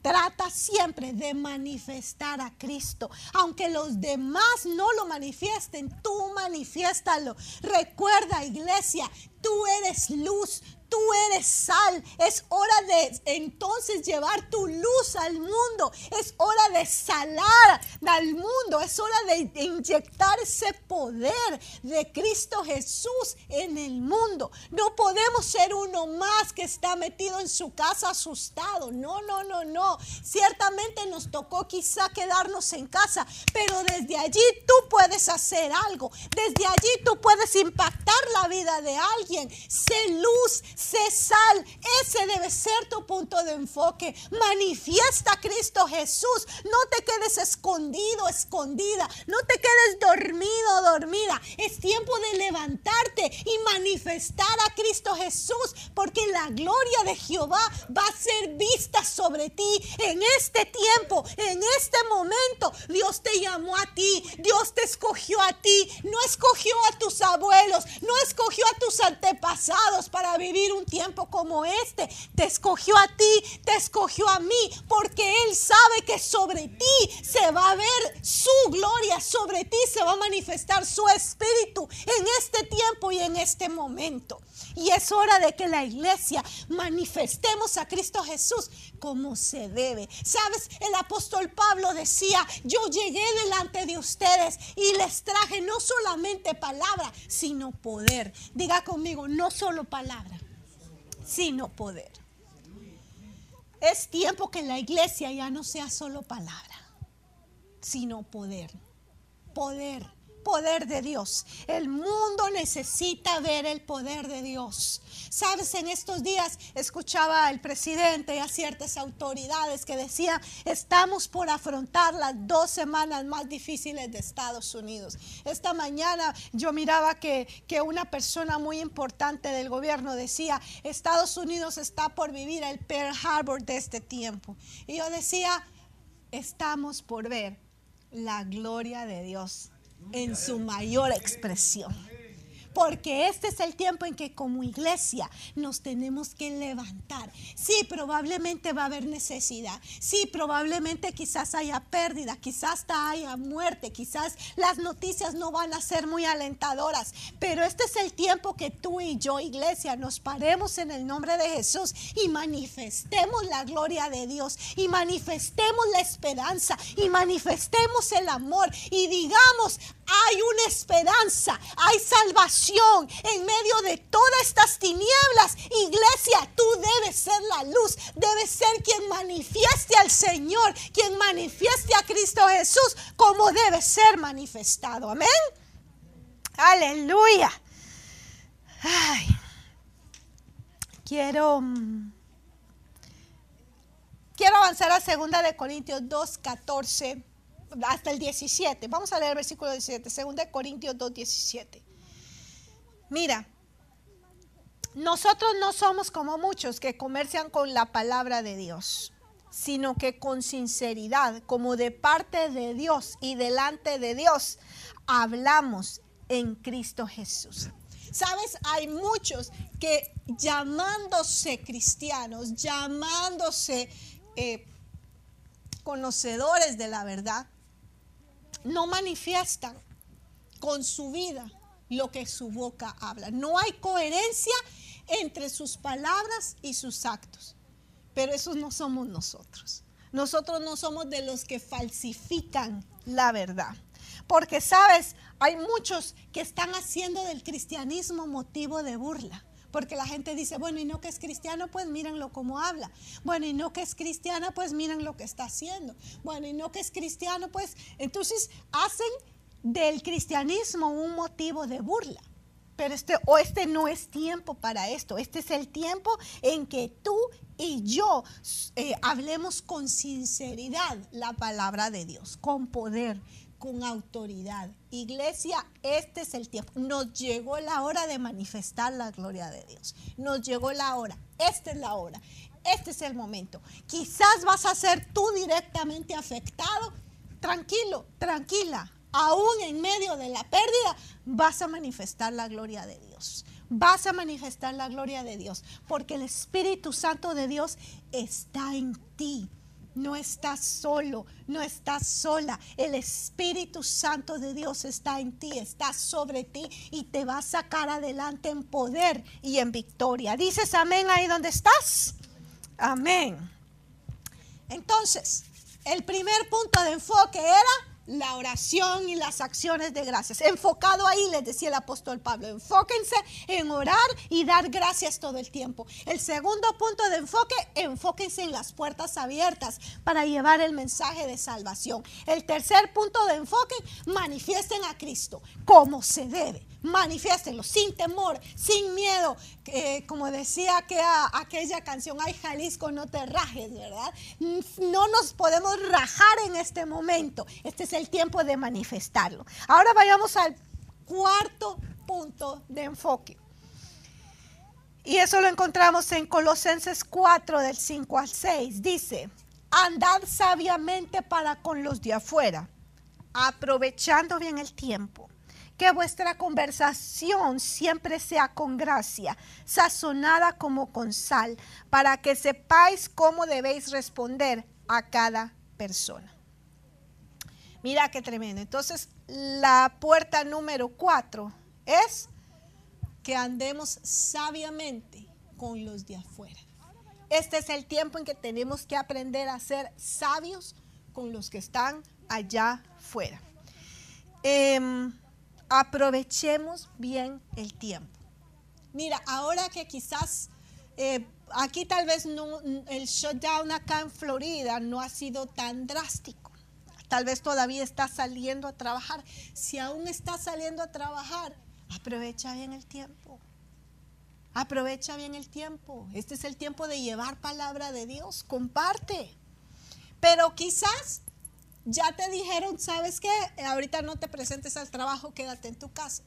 Trata siempre de manifestar a Cristo. Aunque los demás no lo manifiesten, tú manifiéstalo. Recuerda, iglesia, tú eres luz, tú eres sal. Es hora de entonces llevar tu luz al mundo. Es hora de salar al mundo. Es hora de inyectar ese poder de Cristo Jesús en el mundo. No podemos ser uno más que está metido en su casa asustado. No, no, no, no. Ciertamente nos tocó quizá quedarnos en casa, pero desde allí tú puedes hacer algo. Desde allí tú puedes impactar la vida de alguien. Sé luz, sé sal. Ese debe ser tu punto de enfoque. Manifiesta a Cristo Jesús. No te quedes escondido, escondida. No te quedes dormido, dormida. Es tiempo de levantarte y manifestar a Cristo Jesús, porque la gloria de Jehová va a ser vista sobre ti en este tiempo, en este momento. Dios te llamó a ti, Dios te escogió a ti, no escogió a tus abuelos, no escogió a tus antepasados para vivir un tiempo como este. Te escogió a ti, te escogió a mí, porque Él sabe que sobre ti se va a ver su gloria, sobre ti se va a manifestar su espíritu en este tiempo y en este momento. Y es hora de que la iglesia manifestemos a Cristo Jesús como se debe. Sabes, el apóstol Pablo decía, yo llegué delante de ustedes y les traje no solamente palabra, sino poder. Diga conmigo, no solo palabra, sino poder. Es tiempo que la iglesia ya no sea solo palabra, sino poder. poder poder de Dios. El mundo necesita ver el poder de Dios. Sabes, en estos días escuchaba al presidente y a ciertas autoridades que decían, estamos por afrontar las dos semanas más difíciles de Estados Unidos. Esta mañana yo miraba que, que una persona muy importante del gobierno decía, Estados Unidos está por vivir el Pearl Harbor de este tiempo. Y yo decía, estamos por ver la gloria de Dios en su mayor expresión. Porque este es el tiempo en que como iglesia nos tenemos que levantar. Sí, probablemente va a haber necesidad. Sí, probablemente quizás haya pérdida, quizás haya muerte, quizás las noticias no van a ser muy alentadoras. Pero este es el tiempo que tú y yo, iglesia, nos paremos en el nombre de Jesús y manifestemos la gloria de Dios y manifestemos la esperanza y manifestemos el amor y digamos, hay una esperanza, hay salvación en medio de todas estas tinieblas. Iglesia, tú debes ser la luz, debes ser quien manifieste al Señor, quien manifieste a Cristo Jesús como debe ser manifestado. Amén. Aleluya. Ay, quiero mm, quiero avanzar a segunda de Corintios 2, 14 hasta el 17. Vamos a leer el versículo 17, 2 Corintios 2, 17. Mira, nosotros no somos como muchos que comercian con la palabra de Dios, sino que con sinceridad, como de parte de Dios y delante de Dios, hablamos en Cristo Jesús. Sabes, hay muchos que llamándose cristianos, llamándose eh, conocedores de la verdad, no manifiestan con su vida lo que su boca habla. No hay coherencia entre sus palabras y sus actos. Pero esos no somos nosotros. Nosotros no somos de los que falsifican la verdad. Porque, sabes, hay muchos que están haciendo del cristianismo motivo de burla. Porque la gente dice, bueno, y no que es cristiano, pues mírenlo cómo habla. Bueno, y no que es cristiana, pues miren lo que está haciendo. Bueno, y no que es cristiano, pues entonces hacen del cristianismo un motivo de burla. Pero este, o este no es tiempo para esto. Este es el tiempo en que tú y yo eh, hablemos con sinceridad la palabra de Dios, con poder, con autoridad. Iglesia, este es el tiempo. Nos llegó la hora de manifestar la gloria de Dios. Nos llegó la hora. Esta es la hora. Este es el momento. Quizás vas a ser tú directamente afectado. Tranquilo, tranquila. Aún en medio de la pérdida, vas a manifestar la gloria de Dios. Vas a manifestar la gloria de Dios. Porque el Espíritu Santo de Dios está en ti no estás solo, no estás sola. El Espíritu Santo de Dios está en ti, está sobre ti y te va a sacar adelante en poder y en victoria. ¿Dices amén ahí donde estás? Amén. Entonces, el primer punto de enfoque era la oración y las acciones de gracias. Enfocado ahí, les decía el apóstol Pablo, enfóquense en orar y dar gracias todo el tiempo. El segundo punto de enfoque, enfóquense en las puertas abiertas para llevar el mensaje de salvación. El tercer punto de enfoque, manifiesten a Cristo como se debe manifiéstenlo sin temor, sin miedo. como decía que aquella canción, ay Jalisco, no te rajes, ¿verdad? No nos podemos rajar en este momento. Este es el tiempo de manifestarlo. Ahora vayamos al cuarto punto de enfoque. Y eso lo encontramos en Colosenses 4 del 5 al 6. Dice, andad sabiamente para con los de afuera, aprovechando bien el tiempo que vuestra conversación siempre sea con gracia, sazonada como con sal, para que sepáis cómo debéis responder a cada persona. Mira qué tremendo. Entonces, la puerta número cuatro es que andemos sabiamente con los de afuera. Este es el tiempo en que tenemos que aprender a ser sabios con los que están allá afuera. Em, aprovechemos bien el tiempo. Mira, ahora que quizás eh, aquí tal vez el shutdown acá en Florida no ha sido tan drástico. Tal vez todavía estás saliendo a trabajar. Si aún estás saliendo a trabajar, aprovecha bien el tiempo. Aprovecha bien el tiempo. Este es el tiempo de llevar palabra de Dios. Comparte. Pero quizás ya te dijeron, ¿sabes qué? Ahorita no te presentes al trabajo, quédate en tu casa.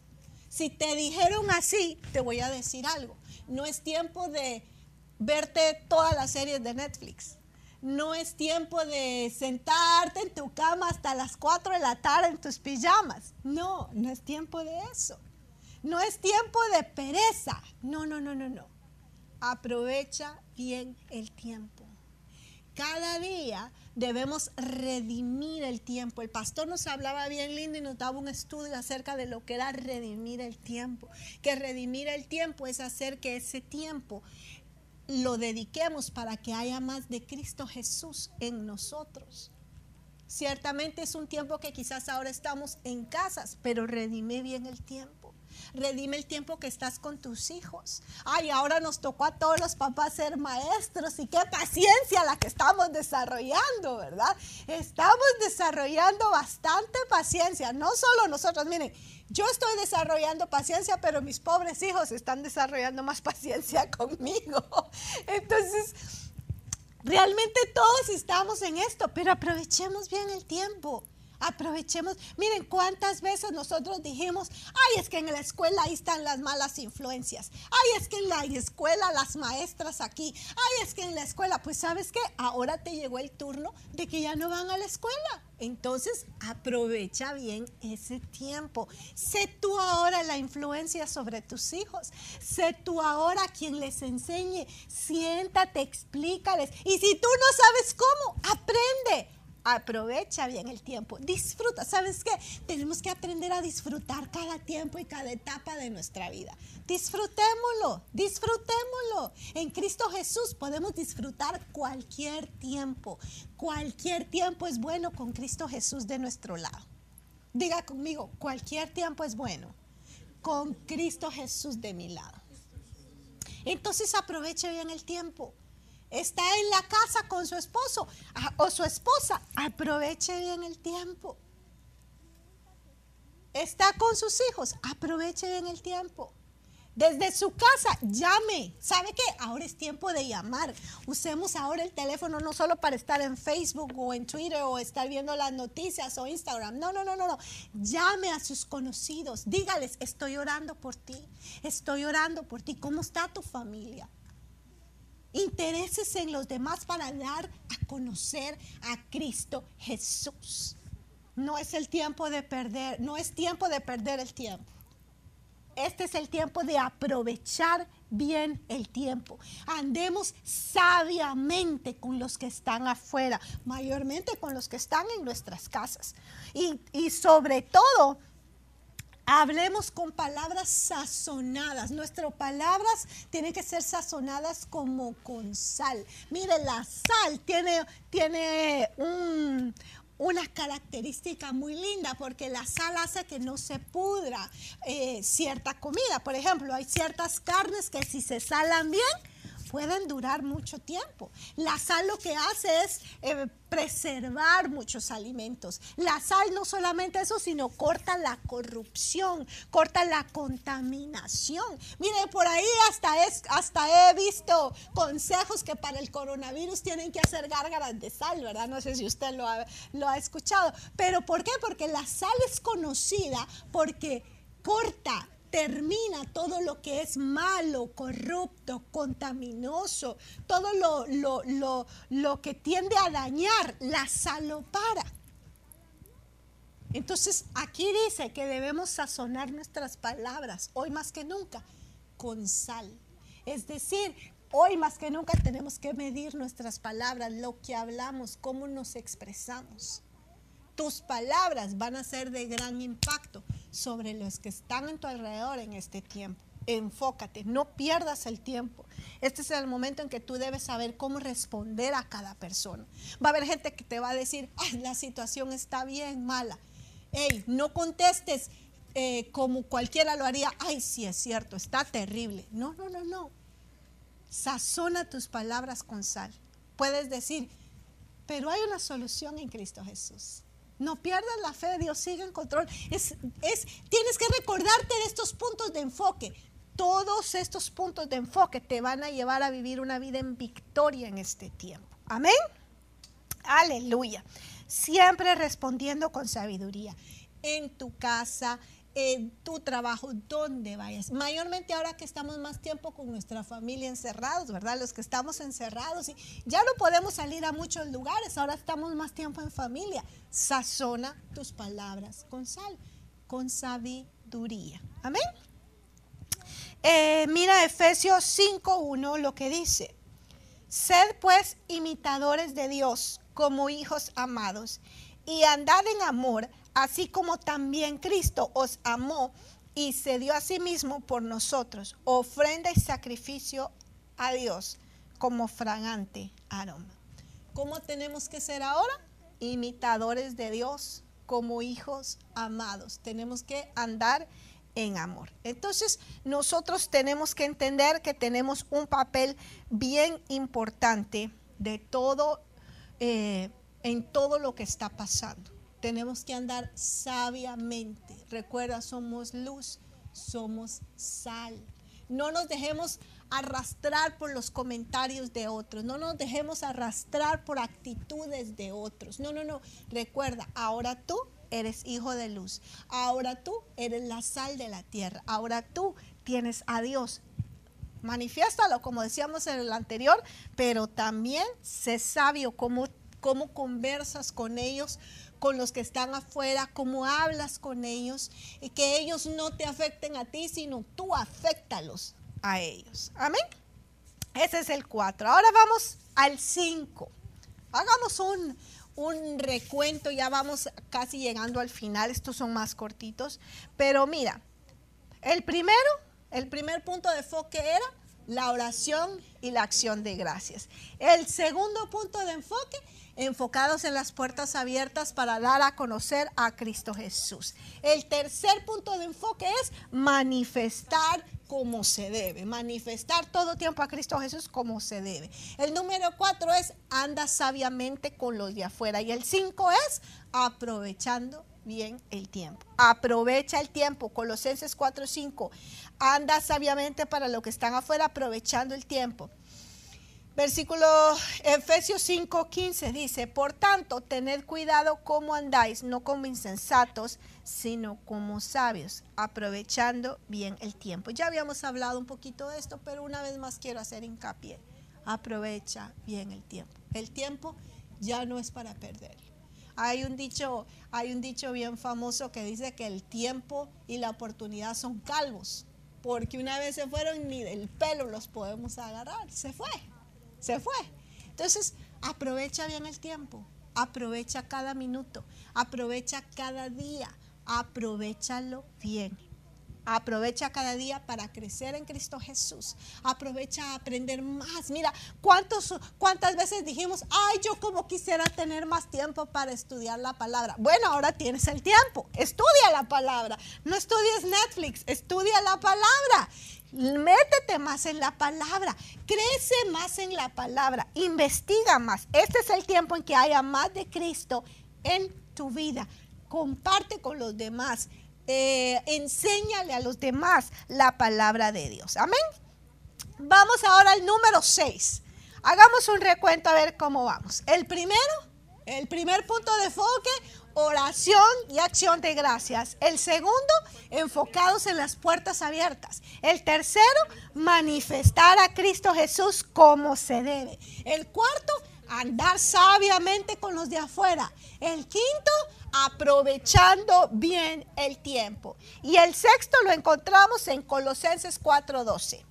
Si te dijeron así, te voy a decir algo. No es tiempo de verte todas las series de Netflix. No es tiempo de sentarte en tu cama hasta las 4 de la tarde en tus pijamas. No, no es tiempo de eso. No es tiempo de pereza. No, no, no, no, no. Aprovecha bien el tiempo. Cada día debemos redimir el tiempo. El pastor nos hablaba bien lindo y nos daba un estudio acerca de lo que era redimir el tiempo. Que redimir el tiempo es hacer que ese tiempo lo dediquemos para que haya más de Cristo Jesús en nosotros. Ciertamente es un tiempo que quizás ahora estamos en casas, pero redime bien el tiempo. Redime el tiempo que estás con tus hijos. Ay, ahora nos tocó a todos los papás ser maestros y qué paciencia la que estamos desarrollando, ¿verdad? Estamos desarrollando bastante paciencia, no solo nosotros, miren, yo estoy desarrollando paciencia, pero mis pobres hijos están desarrollando más paciencia conmigo. Entonces, realmente todos estamos en esto, pero aprovechemos bien el tiempo. Aprovechemos. Miren cuántas veces nosotros dijimos, ay, es que en la escuela ahí están las malas influencias. Ay, es que en la escuela las maestras aquí. Ay, es que en la escuela, pues sabes qué, ahora te llegó el turno de que ya no van a la escuela. Entonces, aprovecha bien ese tiempo. Sé tú ahora la influencia sobre tus hijos. Sé tú ahora quien les enseñe. Siéntate, explícales. Y si tú no sabes cómo, aprende aprovecha bien el tiempo, disfruta. ¿Sabes qué? Tenemos que aprender a disfrutar cada tiempo y cada etapa de nuestra vida. Disfrutémoslo, disfrutémoslo. En Cristo Jesús podemos disfrutar cualquier tiempo. Cualquier tiempo es bueno con Cristo Jesús de nuestro lado. Diga conmigo, cualquier tiempo es bueno con Cristo Jesús de mi lado. Entonces aproveche bien el tiempo está en la casa con su esposo ah, o su esposa, aproveche bien el tiempo. Está con sus hijos, aproveche bien el tiempo. Desde su casa, llame. ¿Sabe qué? Ahora es tiempo de llamar. Usemos ahora el teléfono no solo para estar en Facebook o en Twitter o estar viendo las noticias o Instagram. No, no, no, no, no. Llame a sus conocidos. Dígales, estoy orando por ti. Estoy orando por ti. ¿Cómo está tu familia? Intereses en los demás para dar a conocer a Cristo Jesús. No es el tiempo de perder, no es tiempo de perder el tiempo. Este es el tiempo de aprovechar bien el tiempo. Andemos sabiamente con los que están afuera, mayormente con los que están en nuestras casas. Y, y sobre todo, Hablemos con palabras sazonadas. Nuestras palabras tienen que ser sazonadas como con sal. Mire, la sal tiene, tiene una característica muy linda porque la sal hace que no se pudra eh, cierta comida. Por ejemplo, hay ciertas carnes que si se salan bien, pueden durar mucho tiempo. La sal lo que hace es eh, preservar muchos alimentos. La sal no solamente eso, sino corta la corrupción, corta la contaminación. Mire, por ahí hasta, es, hasta he visto consejos que para el coronavirus tienen que hacer gárgaras de sal, ¿verdad? No sé si usted lo ha, lo ha escuchado. Pero ¿por qué? Porque la sal es conocida porque corta termina todo lo que es malo, corrupto, contaminoso, todo lo, lo, que tiende a dañar, la sal lo para. Entonces aquí dice que debemos sazonar nuestras palabras, hoy más que nunca, con sal. Es decir, hoy más que nunca tenemos que medir nuestras palabras, lo que hablamos, cómo nos expresamos. Tus palabras van a ser de gran impacto sobre los que están en tu alrededor en este tiempo. Enfócate, no pierdas el tiempo. Este es el momento en que tú debes saber cómo responder a cada persona. Va a haber gente que te va a decir, la situación está bien mala. Hey, no contestes eh, como cualquiera lo haría. Ay, sí es cierto, está terrible. No, no, no, no. Sazona tus palabras con sal. Puedes decir, pero hay una solución en Cristo Jesús. No pierdas la fe, Dios sigue en control. Es, es, tienes que recordarte de estos puntos de enfoque. Todos estos puntos de enfoque te van a llevar a vivir una vida en victoria en este tiempo. Amén. Aleluya. Siempre respondiendo con sabiduría. En tu casa, en tu trabajo, donde vayas. Mayormente ahora que estamos más tiempo con nuestra familia encerrados, ¿verdad? Los que estamos encerrados y ya no podemos salir a muchos lugares, ahora estamos más tiempo en familia. Sazona tus palabras con sal, con sabiduría. Amén. Eh, mira Efesios 5.1 lo que dice. Sed pues imitadores de Dios como hijos amados y andad en amor así como también Cristo os amó y se dio a sí mismo por nosotros, ofrenda y sacrificio a Dios como fragante aroma. ¿Cómo tenemos que ser ahora? Imitadores de Dios como hijos amados. Tenemos que andar en amor. Entonces, nosotros tenemos que entender que tenemos un papel bien importante de todo, eh, en todo lo que está pasando tenemos que andar sabiamente. Recuerda, somos luz, somos sal. No nos dejemos arrastrar por los comentarios de otros, no nos dejemos arrastrar por actitudes de otros. No, no, no. Recuerda, ahora tú eres hijo de luz, ahora tú eres la sal de la tierra, ahora tú tienes a Dios. Manifiéstalo, como decíamos en el anterior, pero también sé sabio cómo, cómo conversas con ellos, con los que están afuera, cómo hablas con ellos, y que ellos no te afecten a ti, sino tú afectalos a ellos. Amén. Ese es el 4. Ahora vamos al 5. Hagamos un, un recuento, ya vamos casi llegando al final, estos son más cortitos, pero mira, el primero, el primer punto de enfoque era la oración y la acción de gracias. El segundo punto de enfoque enfocados en las puertas abiertas para dar a conocer a Cristo Jesús. El tercer punto de enfoque es manifestar como se debe, manifestar todo tiempo a Cristo Jesús como se debe. El número cuatro es anda sabiamente con los de afuera y el cinco es aprovechando bien el tiempo. Aprovecha el tiempo. Colosenses 4:5. Anda sabiamente para los que están afuera aprovechando el tiempo. Versículo Efesios 5:15 dice, por tanto, tened cuidado cómo andáis, no como insensatos, sino como sabios, aprovechando bien el tiempo. Ya habíamos hablado un poquito de esto, pero una vez más quiero hacer hincapié. Aprovecha bien el tiempo. El tiempo ya no es para perder. Hay un dicho, hay un dicho bien famoso que dice que el tiempo y la oportunidad son calvos, porque una vez se fueron ni del pelo los podemos agarrar, se fue se fue. Entonces, aprovecha bien el tiempo, aprovecha cada minuto, aprovecha cada día, aprovechalo bien. Aprovecha cada día para crecer en Cristo Jesús. Aprovecha a aprender más. Mira, ¿cuántos, ¿cuántas veces dijimos, ay, yo como quisiera tener más tiempo para estudiar la palabra? Bueno, ahora tienes el tiempo. Estudia la palabra. No estudies Netflix, estudia la palabra. Métete más en la palabra, crece más en la palabra, investiga más. Este es el tiempo en que haya más de Cristo en tu vida. Comparte con los demás, eh, enséñale a los demás la palabra de Dios. Amén. Vamos ahora al número 6. Hagamos un recuento a ver cómo vamos. El primero, el primer punto de enfoque, oración y acción de gracias. El segundo, enfocados en las puertas abiertas. El tercero, manifestar a Cristo Jesús como se debe. El cuarto, andar sabiamente con los de afuera. El quinto, aprovechando bien el tiempo. Y el sexto lo encontramos en Colosenses 4:12.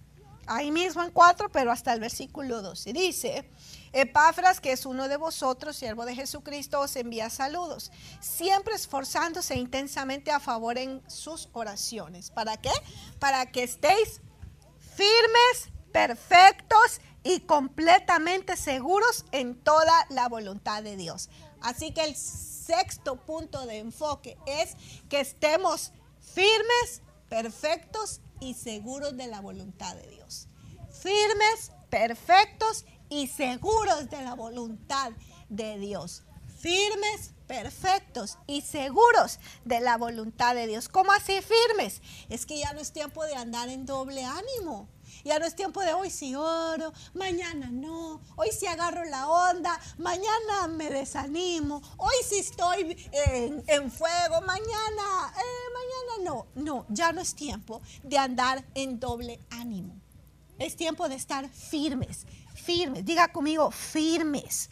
Ahí mismo en 4, pero hasta el versículo 12. Dice, Epafras, que es uno de vosotros, siervo de Jesucristo, os envía saludos, siempre esforzándose intensamente a favor en sus oraciones. ¿Para qué? Para que estéis firmes, perfectos y completamente seguros en toda la voluntad de Dios. Así que el sexto punto de enfoque es que estemos firmes, perfectos y seguros de la voluntad de Dios. Firmes, perfectos y seguros de la voluntad de Dios. Firmes, perfectos y seguros de la voluntad de Dios. ¿Cómo así firmes? Es que ya no es tiempo de andar en doble ánimo. Ya no es tiempo de hoy si oro, mañana no, hoy si agarro la onda, mañana me desanimo, hoy si estoy en, fuego, mañana, eh, mañana no. No, ya no es tiempo de andar en doble ánimo. Es tiempo de estar firmes, firmes. Diga conmigo, firmes.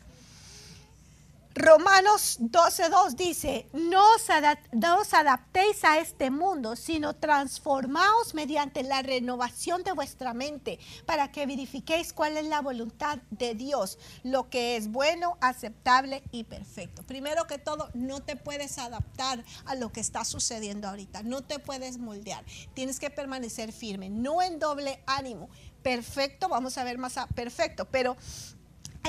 Romanos 12.2 dice, no os, adaptéis a este mundo, sino transformaos mediante la renovación de vuestra mente, para que verifiquéis cuál es la voluntad de Dios, lo que es bueno, aceptable y perfecto. Primero que todo, no te puedes adaptar a lo que está sucediendo ahorita, no te puedes moldear, tienes que permanecer firme, no en doble ánimo. Perfecto, vamos a ver más a perfecto, pero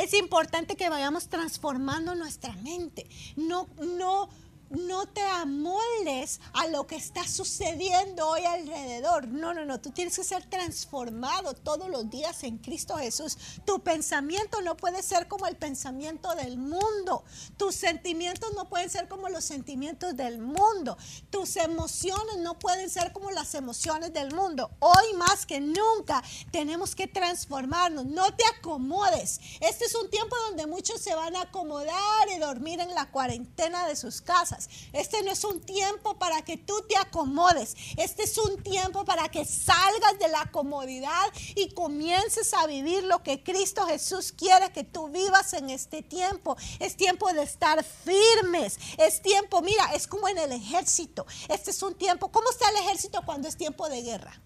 es importante que vayamos transformando nuestra mente. No, no no te amoldes a lo que está sucediendo hoy alrededor. No, no, no, tú tienes que ser transformado todos los días en Cristo Jesús. Tu pensamiento no puede ser como el pensamiento del mundo. Tus sentimientos no pueden ser como los sentimientos del mundo. Tus emociones no pueden ser como las emociones del mundo. Hoy más que nunca tenemos que transformarnos. No te acomodes. Este es un tiempo donde muchos se van a acomodar y dormir en la cuarentena de sus casas. Este no es un tiempo para que tú te acomodes. Este es un tiempo para que salgas de la comodidad y comiences a vivir lo que Cristo Jesús quiere que tú vivas en este tiempo. Es tiempo de estar firmes. Es tiempo, mira, es como en el ejército. Este es un tiempo. ¿Cómo está el ejército cuando es tiempo de guerra?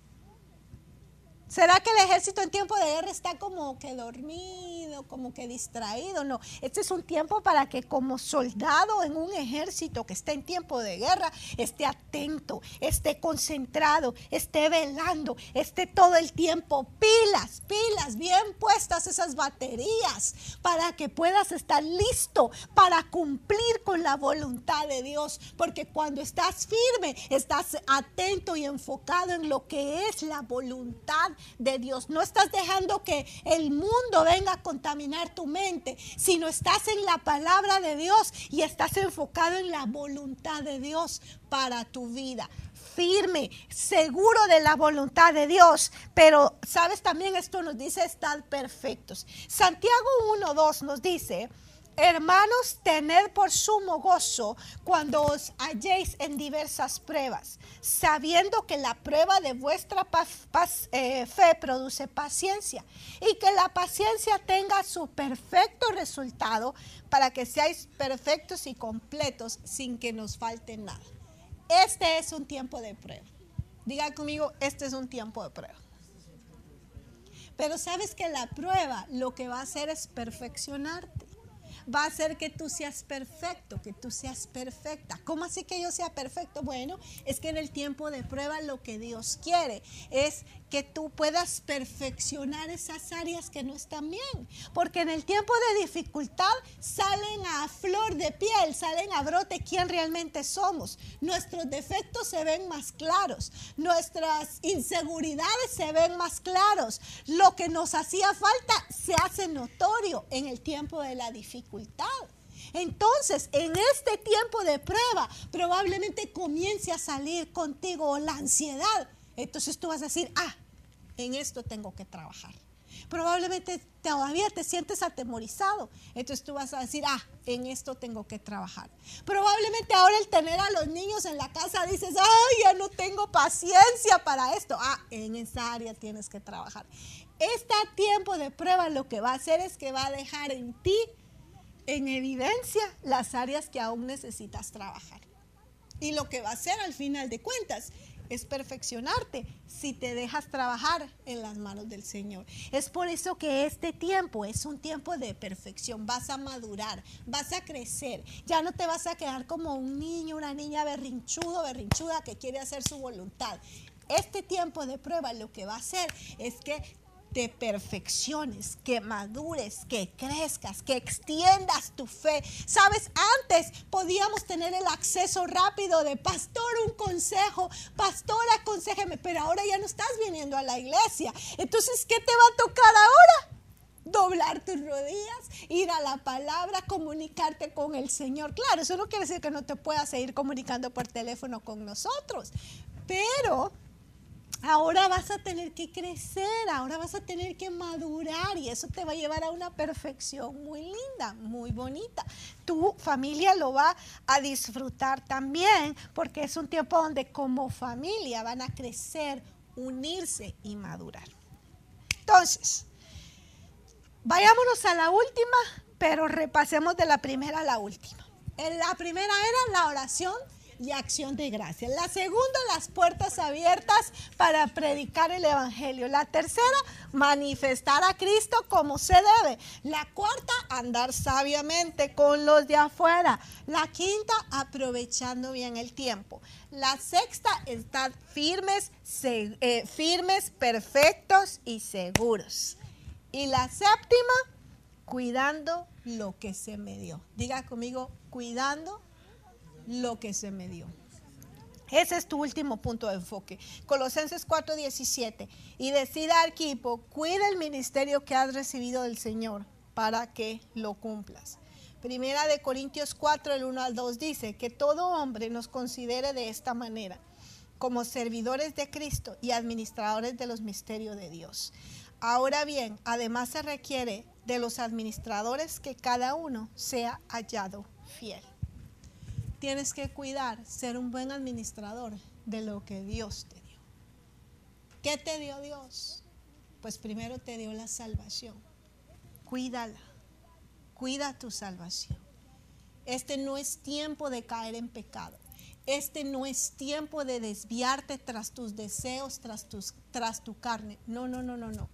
¿Será que el ejército en tiempo de guerra está como que dormido, como que distraído? No, este es un tiempo para que como soldado en un ejército que está en tiempo de guerra, esté atento, esté concentrado, esté velando, esté todo el tiempo pilas, pilas, bien puestas esas baterías para que puedas estar listo para cumplir con la voluntad de Dios. Porque cuando estás firme, estás atento y enfocado en lo que es la voluntad de Dios. No estás dejando que el mundo venga a contaminar tu mente, sino estás en la palabra de Dios y estás enfocado en la voluntad de Dios para tu vida firme, seguro de la voluntad de Dios. Pero, ¿sabes? También esto nos dice estar perfectos. Santiago 1.2 nos dice, Hermanos, tened por sumo gozo cuando os halléis en diversas pruebas, sabiendo que la prueba de vuestra eh, fe produce paciencia y que la paciencia tenga su perfecto resultado para que seáis perfectos y completos sin que nos falte nada. Este es un tiempo de prueba. Diga conmigo, este es un tiempo de prueba. Pero sabes que la prueba lo que va a hacer es perfeccionarte va a hacer que tú seas perfecto, que tú seas perfecta. ¿Cómo así que yo sea perfecto? Bueno, es que en el tiempo de prueba lo que Dios quiere es que tú puedas perfeccionar esas áreas que no están bien. Porque en el tiempo de dificultad salen a flor de piel, salen a brote quién realmente somos. Nuestros defectos se ven más claros, nuestras inseguridades se ven más claros. Lo que nos hacía falta se hace notorio en el tiempo de la dificultad. Entonces, en este tiempo de prueba, probablemente comience a salir contigo la ansiedad entonces tú vas a decir, ah, en esto tengo que trabajar. Probablemente todavía te sientes atemorizado. Entonces tú vas a decir, ah, en esto tengo que trabajar. Probablemente ahora el tener a los niños en la casa dices, ay, ya no tengo paciencia para esto. Ah, en esa área tienes que trabajar. Este tiempo de prueba lo que va a hacer es que va a dejar en ti en evidencia las áreas que aún necesitas trabajar. Y lo que va a hacer al final de cuentas es perfeccionarte si te dejas trabajar en las manos del Señor. Es por eso que este tiempo es un tiempo de perfección. Vas a madurar, vas a crecer. Ya no te vas a quedar como un niño, una niña berrinchudo, berrinchuda que quiere hacer su voluntad. Este tiempo de prueba lo que va a hacer es que te perfecciones, que madures, que crezcas, que extiendas tu fe. Sabes, antes podíamos tener el acceso rápido de pastor, un consejo, pastor, aconsejeme, pero ahora ya no estás viniendo a la iglesia. Entonces, ¿qué te va a tocar ahora? doblar tus rodillas, ir a la palabra, comunicarte con el Señor. Claro, eso no quiere decir que no te puedas seguir comunicando por teléfono con nosotros, pero ahora vas a tener que crecer, ahora vas a tener que madurar y eso te va a llevar a una perfección muy linda, muy bonita. Tu familia lo va a disfrutar también porque es un tiempo donde como familia van a crecer, unirse y madurar. Entonces, vayámonos a la última, pero repasemos de la primera a la última. La primera era la oración y acción de gracia. La segunda, las puertas abiertas para predicar el Evangelio. La tercera, manifestar a Cristo como se debe. La cuarta, andar sabiamente con los de afuera. La quinta, aprovechando bien el tiempo. La sexta, estar firmes, eh, firmes, perfectos y seguros. Y la séptima, cuidando lo que se me dio. Diga conmigo, cuidando lo que se me dio. Ese es tu último punto de enfoque. Colosenses 4:17. Y decida al equipo, cuida el ministerio que has recibido del Señor para que lo cumplas. Primera de Corintios 4, el 1 al 2 dice que todo hombre nos considere de esta manera, como servidores de Cristo y administradores de los misterios de Dios. Ahora bien, además se requiere de los administradores que cada uno sea hallado fiel tienes que cuidar, ser un buen administrador de lo que Dios te dio. ¿Qué te dio Dios? Pues primero te dio la salvación. Cuídala. Cuida tu salvación. Este no es tiempo de caer en pecado. Este no es tiempo de desviarte tras tus deseos, tras, tus, tras tu carne. No, no, no, no, no.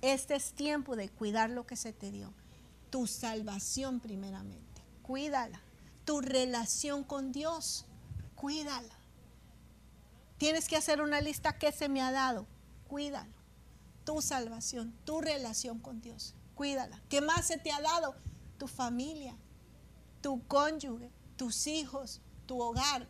Este es tiempo de cuidar lo que se te dio. Tu salvación primeramente. Cuídala tu relación con Dios, cuídala. Tienes que hacer una lista que se me ha dado, cuídalo. Tu salvación, tu relación con Dios, cuídala. ¿Qué más se te ha dado? Tu familia, tu cónyuge, tus hijos, tu hogar,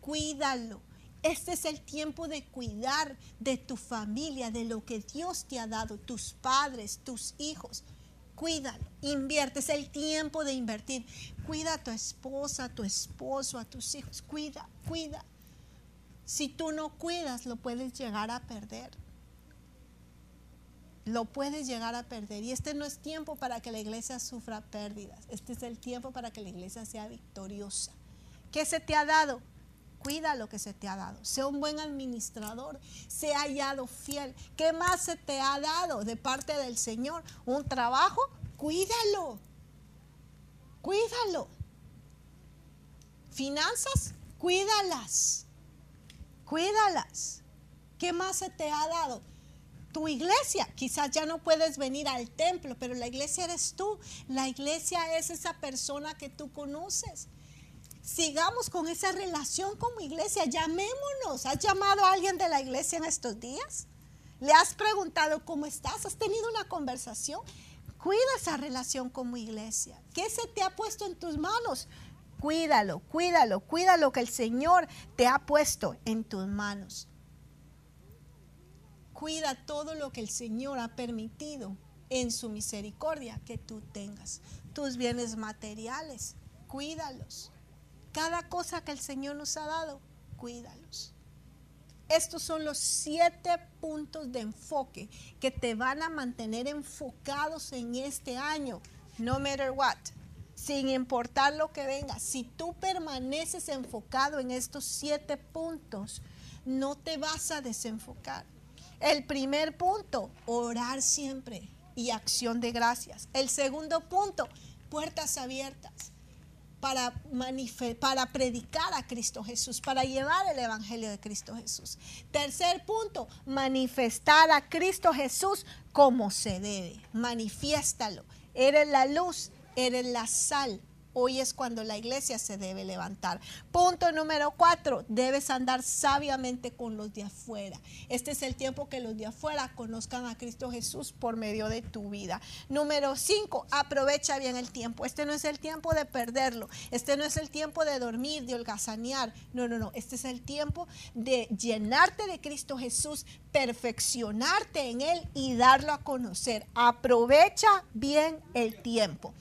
cuídalo. Este es el tiempo de cuidar de tu familia, de lo que Dios te ha dado, tus padres, tus hijos cuídalo, invierte, es el tiempo de invertir. Cuida a tu esposa, a tu esposo, a tus hijos, cuida, cuida. Si tú no cuidas, lo puedes llegar a perder. Lo puedes llegar a perder. Y este no es tiempo para que la iglesia sufra pérdidas. Este es el tiempo para que la iglesia sea victoriosa. ¿Qué se te ha dado? Cuida lo que se te ha dado. Sea un buen administrador. Sea hallado fiel. ¿Qué más se te ha dado de parte del Señor? Un trabajo. Cuídalo. Cuídalo. Finanzas. Cuídalas. Cuídalas. ¿Qué más se te ha dado? tu iglesia. Quizás ya no puedes venir al templo, pero la iglesia eres tú. La iglesia es esa persona que tú conoces sigamos con esa relación como iglesia, llamémonos. ¿Has llamado a alguien de la iglesia en estos días? ¿Le has preguntado cómo estás? ¿Has tenido una conversación? Cuida esa relación como iglesia. ¿Qué se te ha puesto en tus manos? Cuídalo, cuídalo, cuídalo que el Señor te ha puesto en tus manos. Cuida todo lo que el Señor ha permitido en su misericordia que tú tengas. Tus bienes materiales, cuídalos cada cosa que el Señor nos ha dado, cuídalos. Estos son los siete puntos de enfoque que te van a mantener enfocados en este año, no matter what, sin importar lo que venga. Si tú permaneces enfocado en estos siete puntos, no te vas a desenfocar. El primer punto, orar siempre y acción de gracias. El segundo punto, puertas abiertas para, para predicar a Cristo Jesús, para llevar el Evangelio de Cristo Jesús. Tercer punto, manifestar a Cristo Jesús como se debe. Manifiéstalo. Eres la luz, eres la sal. Hoy es cuando la iglesia se debe levantar. Punto número cuatro, debes andar sabiamente con los de afuera. Este es el tiempo que los de afuera conozcan a Cristo Jesús por medio de tu vida. Número cinco, aprovecha bien el tiempo. Este no es el tiempo de perderlo. Este no es el tiempo de dormir, de holgazanear. No, no, no. Este es el tiempo de llenarte de Cristo Jesús, perfeccionarte en Él y darlo a conocer. Aprovecha bien el tiempo.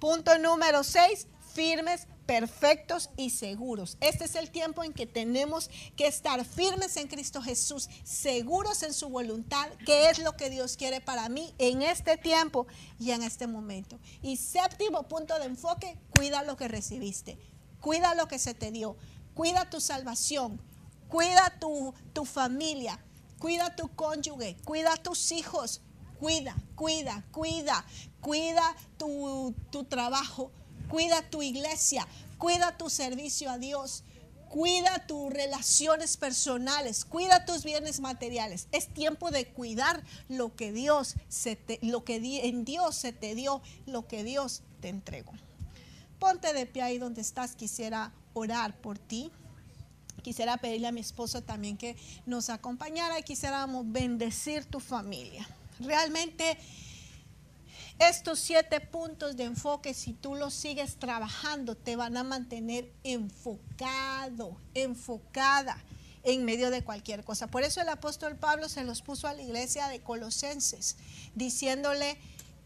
Punto número 6, firmes, perfectos y seguros. Este es el tiempo en que tenemos que estar firmes en Cristo Jesús, seguros en su voluntad, que es lo que Dios quiere para mí en este tiempo y en este momento. Y séptimo punto de enfoque, cuida lo que recibiste, cuida lo que se te dio, cuida tu salvación, cuida tu, tu familia, cuida tu cónyuge, cuida tus hijos, cuida, cuida, cuida, cuida tu, trabajo, cuida tu iglesia, cuida tu servicio a Dios, cuida tus relaciones personales, cuida tus bienes materiales. Es tiempo de cuidar lo que Dios se te, lo que en Dios se te dio, lo que Dios te entregó. Ponte de pie ahí donde estás, quisiera orar por ti. Quisiera pedirle a mi esposo también que nos acompañara y quisiéramos bendecir tu familia. Realmente estos siete puntos de enfoque, si tú los sigues trabajando, te van a mantener enfocado, enfocada en medio de cualquier cosa. Por eso el apóstol Pablo se los puso a la iglesia de Colosenses, diciéndole,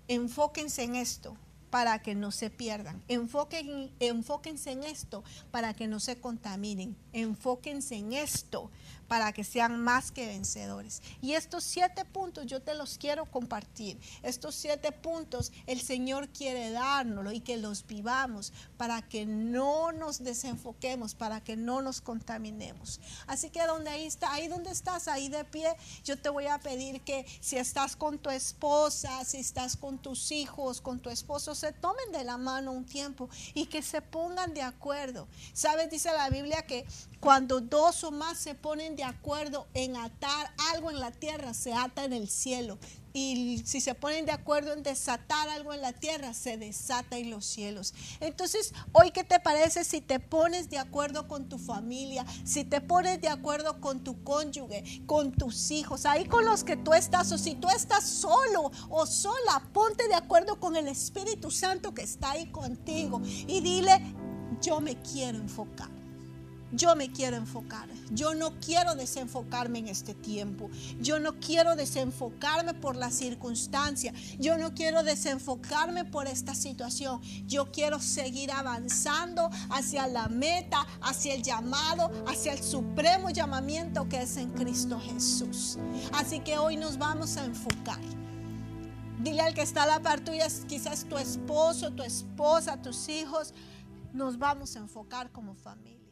enfóquense en esto para que no se pierdan. Enfóquense en esto para que no se contaminen. Enfóquense en esto para que sean más que vencedores. Y estos siete puntos yo te los quiero compartir. Estos siete puntos el Señor quiere dárnoslo y que los vivamos para que no nos desenfoquemos, para que no nos contaminemos. Así que donde ahí está, ahí donde estás, ahí de pie, yo te voy a pedir que si estás con tu esposa, si estás con tus hijos, con tu esposo, se tomen de la mano un tiempo y que se pongan de acuerdo. ¿Sabes? Dice la Biblia que cuando dos o más se ponen de acuerdo en atar algo en la tierra, se ata en el cielo. Y si se ponen de acuerdo en desatar algo en la tierra, se desata en los cielos. Entonces, hoy, ¿qué te parece si te pones de acuerdo con tu familia? Si te pones de acuerdo con tu cónyuge, con tus hijos, ahí con los que tú estás, o si tú estás solo o sola, ponte de acuerdo con el Espíritu Santo que está ahí contigo y dile, yo me quiero enfocar yo me quiero enfocar. Yo no quiero desenfocarme en este tiempo. Yo no quiero desenfocarme por la circunstancia. Yo no quiero desenfocarme por esta situación. Yo quiero seguir avanzando hacia la meta, hacia el llamado, hacia el supremo llamamiento que es en Cristo Jesús. Así que hoy nos vamos a enfocar. Dile al que está a la par tuya, quizás tu esposo, tu esposa, tus hijos, nos vamos a enfocar como familia.